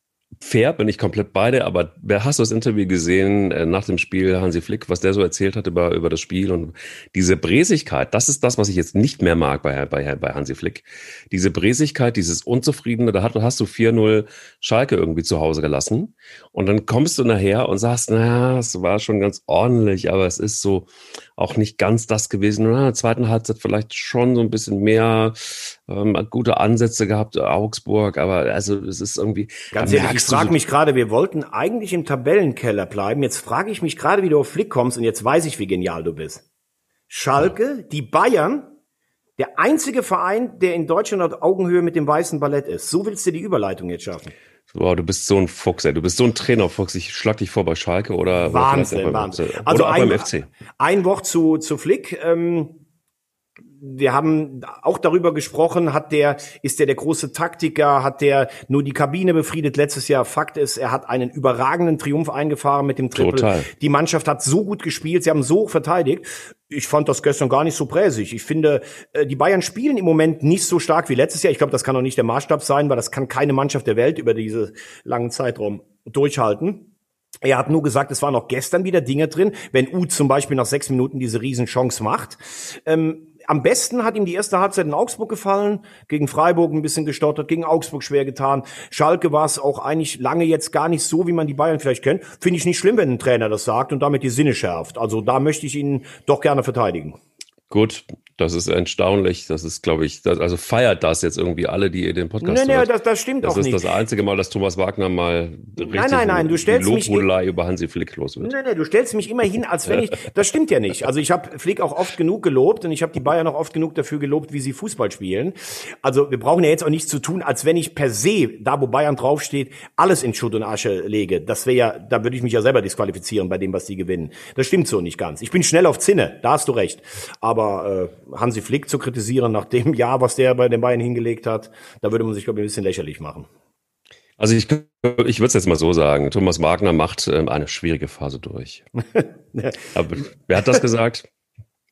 fair, bin ich komplett beide, aber wer hast du das Interview gesehen äh, nach dem Spiel, Hansi Flick, was der so erzählt hat über, über das Spiel und diese Bräsigkeit, das ist das, was ich jetzt nicht mehr mag bei, bei, bei Hansi Flick. Diese Bräsigkeit, dieses Unzufriedene, da hast du 4-0 Schalke irgendwie zu Hause gelassen und dann kommst du nachher und sagst, na, es war schon ganz ordentlich, aber es ist so auch nicht ganz das gewesen. Na, in der zweiten Halbzeit vielleicht schon so ein bisschen mehr ähm, gute Ansätze gehabt, Augsburg, aber also es ist irgendwie. Ganz ich frage mich gerade, wir wollten eigentlich im Tabellenkeller bleiben. Jetzt frage ich mich gerade, wie du auf Flick kommst und jetzt weiß ich, wie genial du bist. Schalke, die Bayern, der einzige Verein, der in Deutschland auf Augenhöhe mit dem weißen Ballett ist. So willst du die Überleitung jetzt schaffen. Wow, du bist so ein Fuchs, ey. Du bist so ein Trainerfuchs. Ich schlag dich vor bei Schalke oder Wahnsinn, oder Wahnsinn. Also ein, beim FC. Ein Wort zu, zu Flick. Ähm, wir haben auch darüber gesprochen, hat der, ist der der große Taktiker, hat der nur die Kabine befriedet letztes Jahr. Fakt ist, er hat einen überragenden Triumph eingefahren mit dem Triple. Total. Die Mannschaft hat so gut gespielt, sie haben so verteidigt. Ich fand das gestern gar nicht so präsig. Ich finde, äh, die Bayern spielen im Moment nicht so stark wie letztes Jahr. Ich glaube, das kann auch nicht der Maßstab sein, weil das kann keine Mannschaft der Welt über diese langen Zeitraum durchhalten. Er hat nur gesagt, es waren auch gestern wieder Dinge drin, wenn U zum Beispiel nach sechs Minuten diese Riesenchance macht. Ähm, am besten hat ihm die erste Halbzeit in Augsburg gefallen, gegen Freiburg ein bisschen gestottert, gegen Augsburg schwer getan. Schalke war es auch eigentlich lange jetzt gar nicht so, wie man die Bayern vielleicht kennt. Finde ich nicht schlimm, wenn ein Trainer das sagt und damit die Sinne schärft. Also da möchte ich ihn doch gerne verteidigen. Gut, das ist erstaunlich. Das ist, glaube ich, das, also feiert das jetzt irgendwie alle, die ihr den Podcast Nee, nee, das, das stimmt das auch nicht. Das ist das einzige Mal, dass Thomas Wagner mal richtig nein, nein, nein, du stellst mich über Hansi Flick los wird. Nee, nee, du stellst mich immer hin, als wenn ich, *laughs* das stimmt ja nicht. Also ich habe Flick auch oft genug gelobt und ich habe die Bayern auch oft genug dafür gelobt, wie sie Fußball spielen. Also wir brauchen ja jetzt auch nichts zu tun, als wenn ich per se, da wo Bayern draufsteht, alles in Schutt und Asche lege. Das wäre ja, da würde ich mich ja selber disqualifizieren bei dem, was die gewinnen. Das stimmt so nicht ganz. Ich bin schnell auf Zinne, da hast du recht. Aber äh, Hansi Flick zu kritisieren nach dem Jahr, was der bei den Bayern hingelegt hat, da würde man sich, glaube ich, ein bisschen lächerlich machen. Also ich, ich würde es jetzt mal so sagen, Thomas Wagner macht ähm, eine schwierige Phase durch. *laughs* Aber wer hat das gesagt?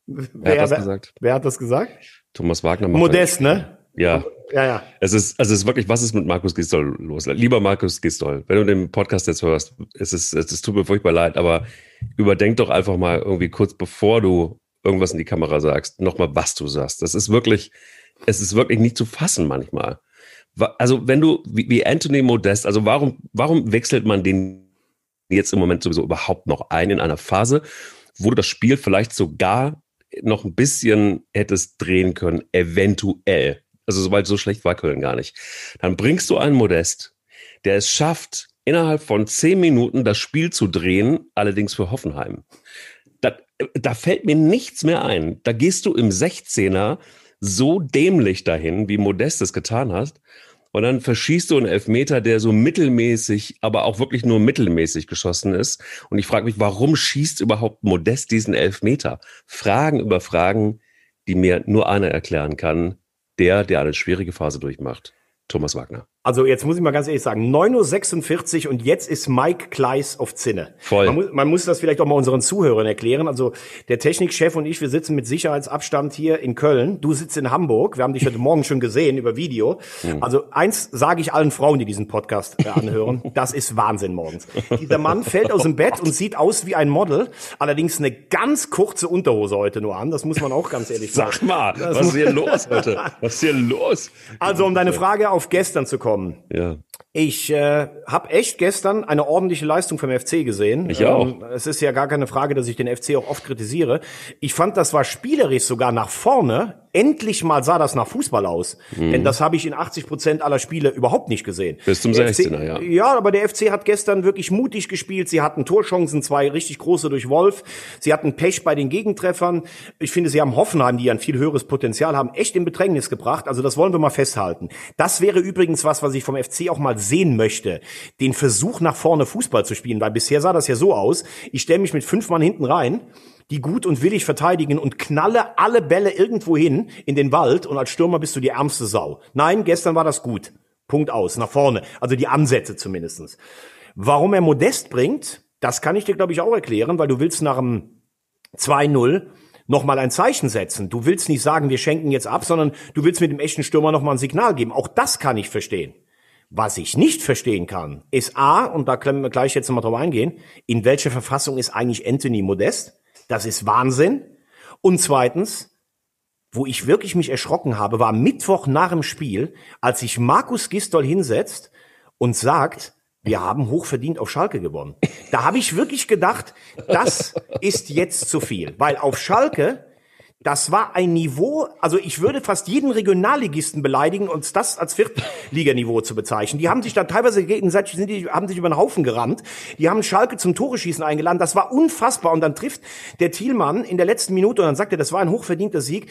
Wer, wer hat das gesagt? Wer hat das gesagt? Thomas Wagner macht Modest, ne? Ja. Ja, ja. Es ist, also es ist wirklich, was ist mit Markus Gistol los? Lieber Markus Gistol, wenn du den Podcast jetzt hörst, es ist, es tut mir furchtbar leid, aber überdenk doch einfach mal irgendwie kurz bevor du irgendwas in die Kamera sagst, nochmal, was du sagst. Das ist wirklich, es ist wirklich nicht zu fassen manchmal. Also wenn du, wie, Anthony Modest, also warum, warum wechselt man den jetzt im Moment sowieso überhaupt noch ein in einer Phase, wo du das Spiel vielleicht sogar noch ein bisschen hättest drehen können, eventuell. Also soweit so schlecht war Köln gar nicht. Dann bringst du einen Modest, der es schafft, innerhalb von zehn Minuten das Spiel zu drehen, allerdings für Hoffenheim da, fällt mir nichts mehr ein. Da gehst du im 16er so dämlich dahin, wie Modest es getan hast. Und dann verschießt du einen Elfmeter, der so mittelmäßig, aber auch wirklich nur mittelmäßig geschossen ist. Und ich frage mich, warum schießt überhaupt Modest diesen Elfmeter? Fragen über Fragen, die mir nur einer erklären kann, der, der eine schwierige Phase durchmacht. Thomas Wagner. Also jetzt muss ich mal ganz ehrlich sagen, 9.46 Uhr und jetzt ist Mike Kleiss auf Zinne. Voll. Man muss, man muss das vielleicht auch mal unseren Zuhörern erklären. Also der Technikchef und ich, wir sitzen mit Sicherheitsabstand hier in Köln. Du sitzt in Hamburg. Wir haben dich heute Morgen schon gesehen über Video. Mhm. Also eins sage ich allen Frauen, die diesen Podcast äh, anhören. *laughs* das ist Wahnsinn morgens. Dieser Mann fällt aus dem Bett und sieht aus wie ein Model. Allerdings eine ganz kurze Unterhose heute nur an. Das muss man auch ganz ehrlich sagen. Sag mal, das was ist hier los heute? Was ist hier los? Also um deine Frage auf gestern zu kommen kommen. Ja. Ich äh, habe echt gestern eine ordentliche Leistung vom FC gesehen. Ich auch. Ähm, es ist ja gar keine Frage, dass ich den FC auch oft kritisiere. Ich fand, das war spielerisch sogar nach vorne endlich mal sah das nach Fußball aus. Mhm. Denn das habe ich in 80 Prozent aller Spiele überhaupt nicht gesehen. Bis zum 16er, ja. Ja, aber der FC hat gestern wirklich mutig gespielt. Sie hatten Torchancen, zwei richtig große durch Wolf. Sie hatten Pech bei den Gegentreffern. Ich finde, sie haben Hoffenheim, die ein viel höheres Potenzial haben, echt in Bedrängnis gebracht. Also das wollen wir mal festhalten. Das wäre übrigens was, was ich vom FC auch mal sehen möchte. Den Versuch nach vorne Fußball zu spielen, weil bisher sah das ja so aus. Ich stelle mich mit fünf Mann hinten rein die gut und willig verteidigen und knalle alle Bälle irgendwo hin in den Wald und als Stürmer bist du die ärmste Sau. Nein, gestern war das gut. Punkt aus, nach vorne. Also die Ansätze zumindestens. Warum er Modest bringt, das kann ich dir, glaube ich, auch erklären, weil du willst nach dem 2-0 nochmal ein Zeichen setzen. Du willst nicht sagen, wir schenken jetzt ab, sondern du willst mit dem echten Stürmer nochmal ein Signal geben. Auch das kann ich verstehen. Was ich nicht verstehen kann, ist A, und da können wir gleich jetzt nochmal drauf eingehen, in welcher Verfassung ist eigentlich Anthony Modest? Das ist Wahnsinn. Und zweitens, wo ich wirklich mich erschrocken habe, war Mittwoch nach dem Spiel, als sich Markus Gistol hinsetzt und sagt, wir haben hochverdient auf Schalke gewonnen. Da habe ich wirklich gedacht, das ist jetzt zu viel, weil auf Schalke das war ein Niveau, also ich würde fast jeden Regionalligisten beleidigen, uns das als Viertliganiveau zu bezeichnen. Die haben sich da teilweise gegenseitig, sind die, haben sich über den Haufen gerannt. Die haben Schalke zum Tore-Schießen eingeladen. Das war unfassbar. Und dann trifft der Thielmann in der letzten Minute und dann sagt er, das war ein hochverdienter Sieg.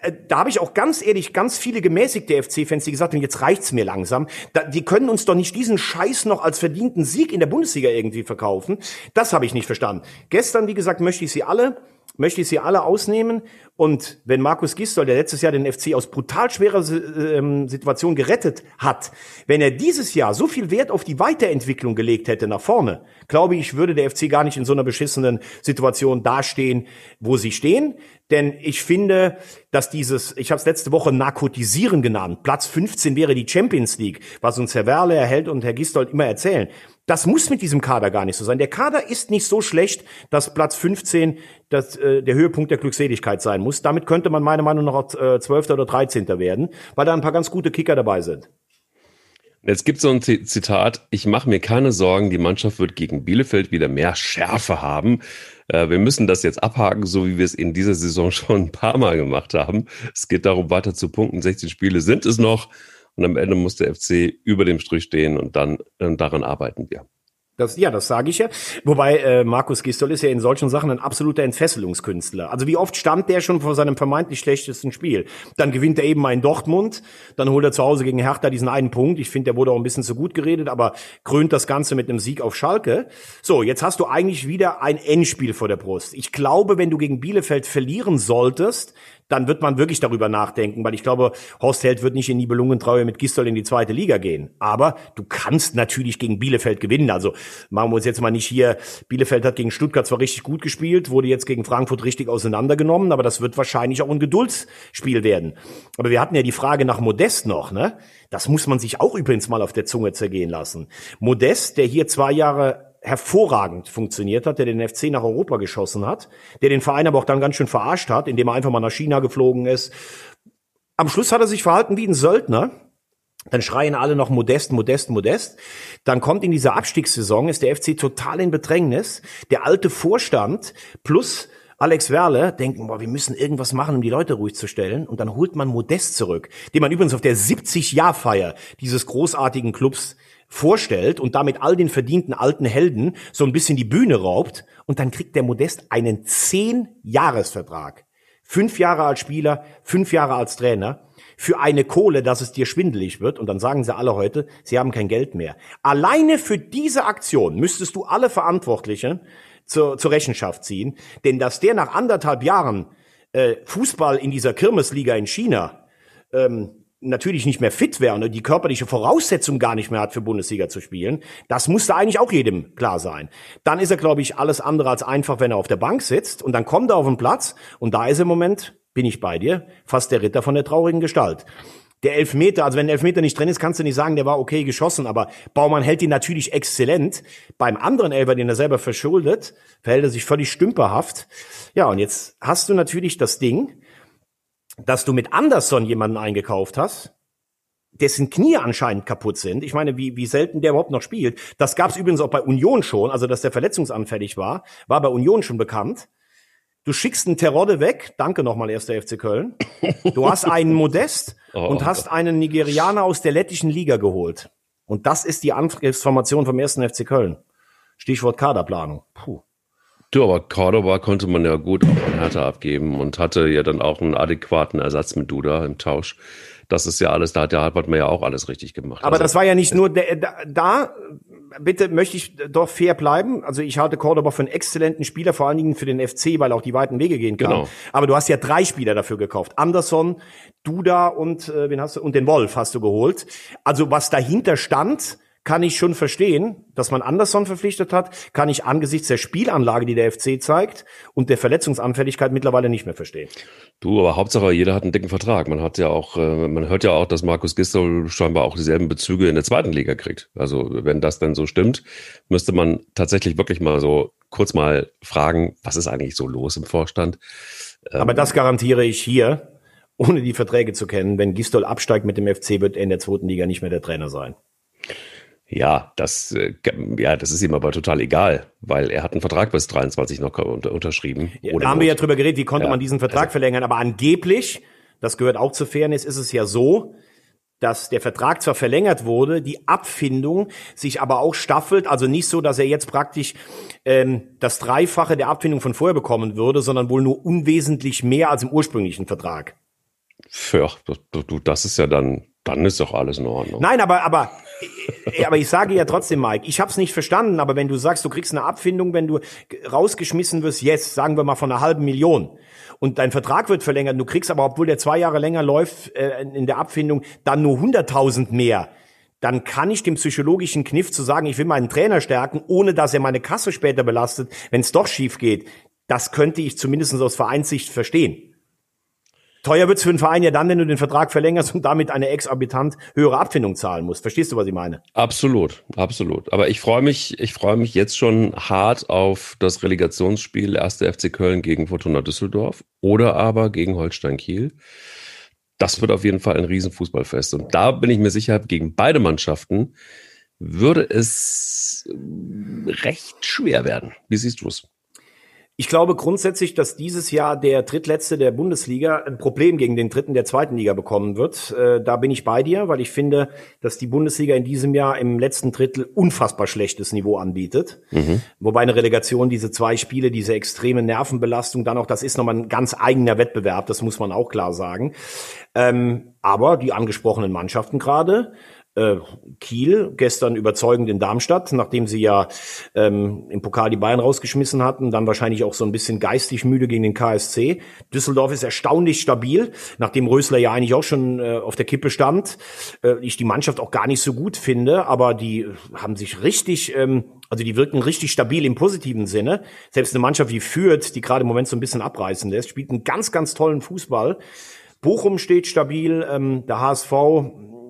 Äh, da habe ich auch ganz ehrlich ganz viele gemäßigte FC-Fans, die gesagt haben, jetzt reicht's mir langsam. Die können uns doch nicht diesen Scheiß noch als verdienten Sieg in der Bundesliga irgendwie verkaufen. Das habe ich nicht verstanden. Gestern, wie gesagt, möchte ich Sie alle möchte ich sie alle ausnehmen. Und wenn Markus Gistol, der letztes Jahr den FC aus brutal schwerer ähm, Situation gerettet hat, wenn er dieses Jahr so viel Wert auf die Weiterentwicklung gelegt hätte nach vorne, glaube ich, würde der FC gar nicht in so einer beschissenen Situation dastehen, wo sie stehen. Denn ich finde, dass dieses, ich habe es letzte Woche Narkotisieren genannt, Platz 15 wäre die Champions League, was uns Herr Werle, Herr Held und Herr Gistold immer erzählen. Das muss mit diesem Kader gar nicht so sein. Der Kader ist nicht so schlecht, dass Platz 15 das, äh, der Höhepunkt der Glückseligkeit sein muss. Damit könnte man meiner Meinung nach auch äh, 12. oder 13. werden, weil da ein paar ganz gute Kicker dabei sind. Jetzt gibt es so ein Zitat, ich mache mir keine Sorgen, die Mannschaft wird gegen Bielefeld wieder mehr Schärfe haben. Äh, wir müssen das jetzt abhaken, so wie wir es in dieser Saison *laughs* schon ein paar Mal gemacht haben. Es geht darum, weiter zu punkten. 16 Spiele sind es noch. Und am Ende muss der FC über dem Strich stehen und dann äh, daran arbeiten wir. Das, ja, das sage ich ja. Wobei äh, Markus Gistol ist ja in solchen Sachen ein absoluter Entfesselungskünstler. Also wie oft stand der schon vor seinem vermeintlich schlechtesten Spiel? Dann gewinnt er eben mal in Dortmund, dann holt er zu Hause gegen Hertha diesen einen Punkt. Ich finde, der wurde auch ein bisschen zu gut geredet, aber krönt das Ganze mit einem Sieg auf Schalke. So, jetzt hast du eigentlich wieder ein Endspiel vor der Brust. Ich glaube, wenn du gegen Bielefeld verlieren solltest, dann wird man wirklich darüber nachdenken, weil ich glaube, Horst Held wird nicht in Nibelungentreue mit Gistol in die zweite Liga gehen. Aber du kannst natürlich gegen Bielefeld gewinnen. Also machen wir uns jetzt mal nicht hier, Bielefeld hat gegen Stuttgart zwar richtig gut gespielt, wurde jetzt gegen Frankfurt richtig auseinandergenommen, aber das wird wahrscheinlich auch ein Geduldsspiel werden. Aber wir hatten ja die Frage nach Modest noch, ne? Das muss man sich auch übrigens mal auf der Zunge zergehen lassen. Modest, der hier zwei Jahre hervorragend funktioniert hat, der den FC nach Europa geschossen hat, der den Verein aber auch dann ganz schön verarscht hat, indem er einfach mal nach China geflogen ist. Am Schluss hat er sich verhalten wie ein Söldner. Dann schreien alle noch Modest, Modest, Modest. Dann kommt in dieser Abstiegssaison, ist der FC total in Bedrängnis. Der alte Vorstand plus Alex Werle denken, boah, wir müssen irgendwas machen, um die Leute ruhig zu stellen. Und dann holt man Modest zurück, den man übrigens auf der 70-Jahr-Feier dieses großartigen Clubs vorstellt und damit all den verdienten alten Helden so ein bisschen die Bühne raubt und dann kriegt der Modest einen zehn-Jahres-Vertrag. Fünf Jahre als Spieler, fünf Jahre als Trainer für eine Kohle, dass es dir schwindelig wird und dann sagen sie alle heute, sie haben kein Geld mehr. Alleine für diese Aktion müsstest du alle Verantwortlichen zur, zur Rechenschaft ziehen, denn dass der nach anderthalb Jahren äh, Fußball in dieser Kirmesliga in China ähm, natürlich nicht mehr fit wäre und die körperliche Voraussetzung gar nicht mehr hat, für Bundesliga zu spielen, das musste eigentlich auch jedem klar sein. Dann ist er, glaube ich, alles andere als einfach, wenn er auf der Bank sitzt und dann kommt er auf den Platz und da ist im Moment, bin ich bei dir, fast der Ritter von der traurigen Gestalt. Der Elfmeter, also wenn der Elfmeter nicht drin ist, kannst du nicht sagen, der war okay geschossen, aber Baumann hält ihn natürlich exzellent. Beim anderen Elfer, den er selber verschuldet, verhält er sich völlig stümperhaft. Ja, und jetzt hast du natürlich das Ding, dass du mit Anderson jemanden eingekauft hast, dessen Knie anscheinend kaputt sind. Ich meine, wie, wie selten der überhaupt noch spielt. Das gab es übrigens auch bei Union schon, also dass der verletzungsanfällig war, war bei Union schon bekannt. Du schickst einen Terodde weg, danke nochmal, erster FC Köln. Du hast einen *laughs* Modest oh, und hast einen Nigerianer aus der lettischen Liga geholt. Und das ist die Angriffsformation vom ersten FC Köln. Stichwort Kaderplanung. Puh. Du, aber Cordoba konnte man ja gut auch an Hertha abgeben und hatte ja dann auch einen adäquaten Ersatz mit Duda im Tausch. Das ist ja alles, da hat der Hartmann ja auch alles richtig gemacht. Aber also, das war ja nicht nur der, da, da, bitte möchte ich doch fair bleiben. Also ich halte Cordoba für einen exzellenten Spieler, vor allen Dingen für den FC, weil er auch die weiten Wege gehen kann. Genau. Aber du hast ja drei Spieler dafür gekauft. Anderson, Duda und, äh, wen hast du, und den Wolf hast du geholt. Also was dahinter stand, kann ich schon verstehen, dass man Anderson verpflichtet hat, kann ich angesichts der Spielanlage, die der FC zeigt und der Verletzungsanfälligkeit mittlerweile nicht mehr verstehen. Du, aber Hauptsache, jeder hat einen dicken Vertrag. Man hat ja auch, äh, man hört ja auch, dass Markus Gisdol scheinbar auch dieselben Bezüge in der zweiten Liga kriegt. Also wenn das dann so stimmt, müsste man tatsächlich wirklich mal so kurz mal fragen, was ist eigentlich so los im Vorstand? Aber das garantiere ich hier, ohne die Verträge zu kennen. Wenn Gistol absteigt mit dem FC, wird er in der zweiten Liga nicht mehr der Trainer sein. Ja, das, äh, ja, das ist ihm aber total egal, weil er hat einen Vertrag bis 23 noch unter, unterschrieben. Ja, da haben wir ja drüber geredet, wie konnte ja, man diesen Vertrag also, verlängern, aber angeblich, das gehört auch zur Fairness, ist es ja so, dass der Vertrag zwar verlängert wurde, die Abfindung sich aber auch staffelt, also nicht so, dass er jetzt praktisch ähm, das Dreifache der Abfindung von vorher bekommen würde, sondern wohl nur unwesentlich mehr als im ursprünglichen Vertrag. Ja, du, das ist ja dann, dann ist doch alles in Ordnung. Nein, aber, aber aber ich sage ja trotzdem, Mike, ich habe es nicht verstanden, aber wenn du sagst, du kriegst eine Abfindung, wenn du rausgeschmissen wirst, jetzt, sagen wir mal von einer halben Million, und dein Vertrag wird verlängert, du kriegst aber, obwohl der zwei Jahre länger läuft, äh, in der Abfindung, dann nur 100.000 mehr, dann kann ich dem psychologischen Kniff zu sagen, ich will meinen Trainer stärken, ohne dass er meine Kasse später belastet, wenn es doch schief geht, das könnte ich zumindest aus Vereinssicht verstehen. Teuer wird's für einen Verein ja dann, wenn du den Vertrag verlängerst und damit eine exorbitant höhere Abfindung zahlen musst. Verstehst du, was ich meine? Absolut, absolut. Aber ich freue mich, ich freue mich jetzt schon hart auf das Relegationsspiel 1. FC Köln gegen Fortuna Düsseldorf oder aber gegen Holstein Kiel. Das wird auf jeden Fall ein Riesenfußballfest. Und da bin ich mir sicher, gegen beide Mannschaften würde es recht schwer werden. Wie siehst du es? Ich glaube grundsätzlich, dass dieses Jahr der Drittletzte der Bundesliga ein Problem gegen den Dritten der zweiten Liga bekommen wird. Äh, da bin ich bei dir, weil ich finde, dass die Bundesliga in diesem Jahr im letzten Drittel unfassbar schlechtes Niveau anbietet. Mhm. Wobei eine Relegation, diese zwei Spiele, diese extreme Nervenbelastung, dann auch, das ist nochmal ein ganz eigener Wettbewerb, das muss man auch klar sagen. Ähm, aber die angesprochenen Mannschaften gerade, äh, Kiel, gestern überzeugend in Darmstadt, nachdem sie ja ähm, im Pokal die Bayern rausgeschmissen hatten, dann wahrscheinlich auch so ein bisschen geistig müde gegen den KSC. Düsseldorf ist erstaunlich stabil, nachdem Rösler ja eigentlich auch schon äh, auf der Kippe stand. Äh, ich die Mannschaft auch gar nicht so gut finde, aber die haben sich richtig, ähm, also die wirken richtig stabil im positiven Sinne. Selbst eine Mannschaft wie Fürth, die gerade im Moment so ein bisschen abreißen lässt, spielt einen ganz, ganz tollen Fußball. Bochum steht stabil, ähm, der HSV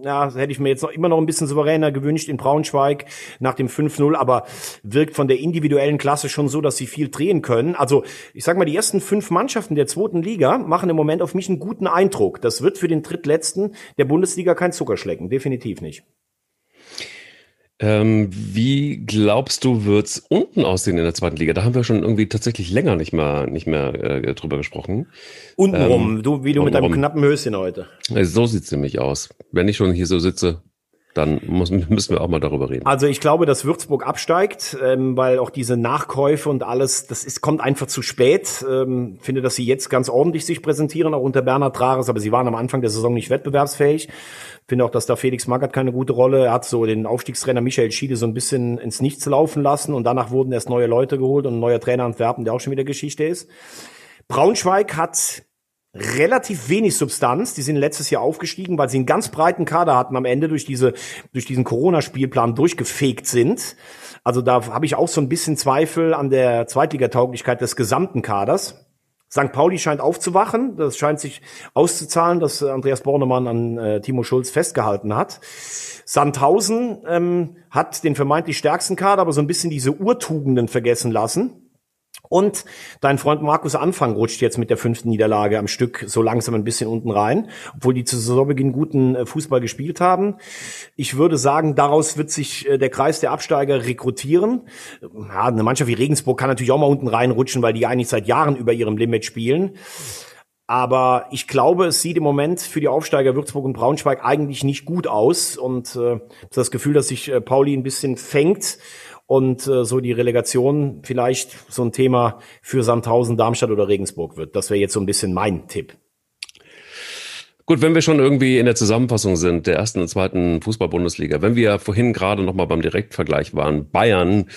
ja, hätte ich mir jetzt noch immer noch ein bisschen souveräner gewünscht in Braunschweig nach dem 5-0, aber wirkt von der individuellen Klasse schon so, dass sie viel drehen können. Also ich sag mal, die ersten fünf Mannschaften der zweiten Liga machen im Moment auf mich einen guten Eindruck. Das wird für den Drittletzten der Bundesliga kein Zuckerschlecken, definitiv nicht. Ähm, wie glaubst du, wird's unten aussehen in der zweiten Liga? Da haben wir schon irgendwie tatsächlich länger nicht mehr, nicht mehr äh, drüber gesprochen. Untenrum, ähm, du, wie du mit deinem knappen Höschen heute. So sieht's nämlich aus. Wenn ich schon hier so sitze, dann muss, müssen wir auch mal darüber reden. Also ich glaube, dass Würzburg absteigt, ähm, weil auch diese Nachkäufe und alles, das ist, kommt einfach zu spät. Ähm, finde, dass sie jetzt ganz ordentlich sich präsentieren, auch unter Bernhard Trares, aber sie waren am Anfang der Saison nicht wettbewerbsfähig. Finde auch, dass da Felix Magath keine gute Rolle. Er hat so den Aufstiegstrainer Michael Schiede so ein bisschen ins Nichts laufen lassen und danach wurden erst neue Leute geholt und ein neuer Trainer Antwerpen, der auch schon wieder Geschichte ist. Braunschweig hat relativ wenig Substanz. Die sind letztes Jahr aufgestiegen, weil sie einen ganz breiten Kader hatten am Ende durch diese durch diesen Corona-Spielplan durchgefegt sind. Also da habe ich auch so ein bisschen Zweifel an der Zweitligatauglichkeit des gesamten Kaders. St. Pauli scheint aufzuwachen. Das scheint sich auszuzahlen, dass Andreas Bornemann an äh, Timo Schulz festgehalten hat. Sandhausen ähm, hat den vermeintlich stärksten Kader, aber so ein bisschen diese Urtugenden vergessen lassen. Und dein Freund Markus Anfang rutscht jetzt mit der fünften Niederlage am Stück so langsam ein bisschen unten rein, obwohl die zu Saisonbeginn guten äh, Fußball gespielt haben. Ich würde sagen, daraus wird sich äh, der Kreis der Absteiger rekrutieren. Ja, eine Mannschaft wie Regensburg kann natürlich auch mal unten reinrutschen, weil die eigentlich seit Jahren über ihrem Limit spielen. Aber ich glaube, es sieht im Moment für die Aufsteiger Würzburg und Braunschweig eigentlich nicht gut aus. Und äh, das Gefühl, dass sich äh, Pauli ein bisschen fängt und äh, so die Relegation vielleicht so ein Thema für Sandhausen, Darmstadt oder Regensburg wird. Das wäre jetzt so ein bisschen mein Tipp. Gut, wenn wir schon irgendwie in der Zusammenfassung sind, der ersten und zweiten Fußball-Bundesliga, wenn wir vorhin gerade nochmal beim Direktvergleich waren, Bayern,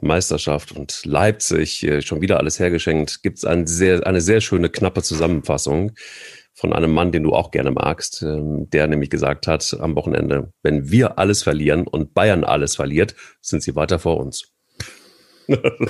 Meisterschaft und Leipzig, äh, schon wieder alles hergeschenkt, gibt es ein sehr, eine sehr schöne, knappe Zusammenfassung von einem Mann, den du auch gerne magst, ähm, der nämlich gesagt hat am Wochenende, wenn wir alles verlieren und Bayern alles verliert, sind sie weiter vor uns.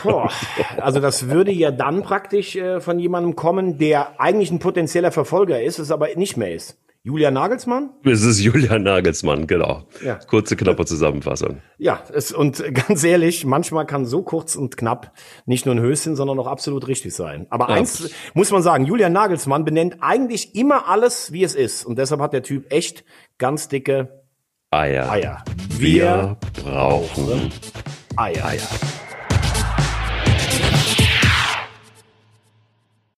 Boah, also das würde ja dann praktisch äh, von jemandem kommen, der eigentlich ein potenzieller Verfolger ist, es aber nicht mehr ist. Julian Nagelsmann? Es ist Julian Nagelsmann, genau. Ja. Kurze, knappe Zusammenfassung. Ja, es, und *laughs* ganz ehrlich, manchmal kann so kurz und knapp nicht nur ein Höschen, sondern auch absolut richtig sein. Aber Ja. eins muss man sagen, Julian Nagelsmann benennt eigentlich immer alles, wie es ist. Und deshalb hat der Typ echt ganz dicke Eier. Eier. Wir brauchen Eier. Eier.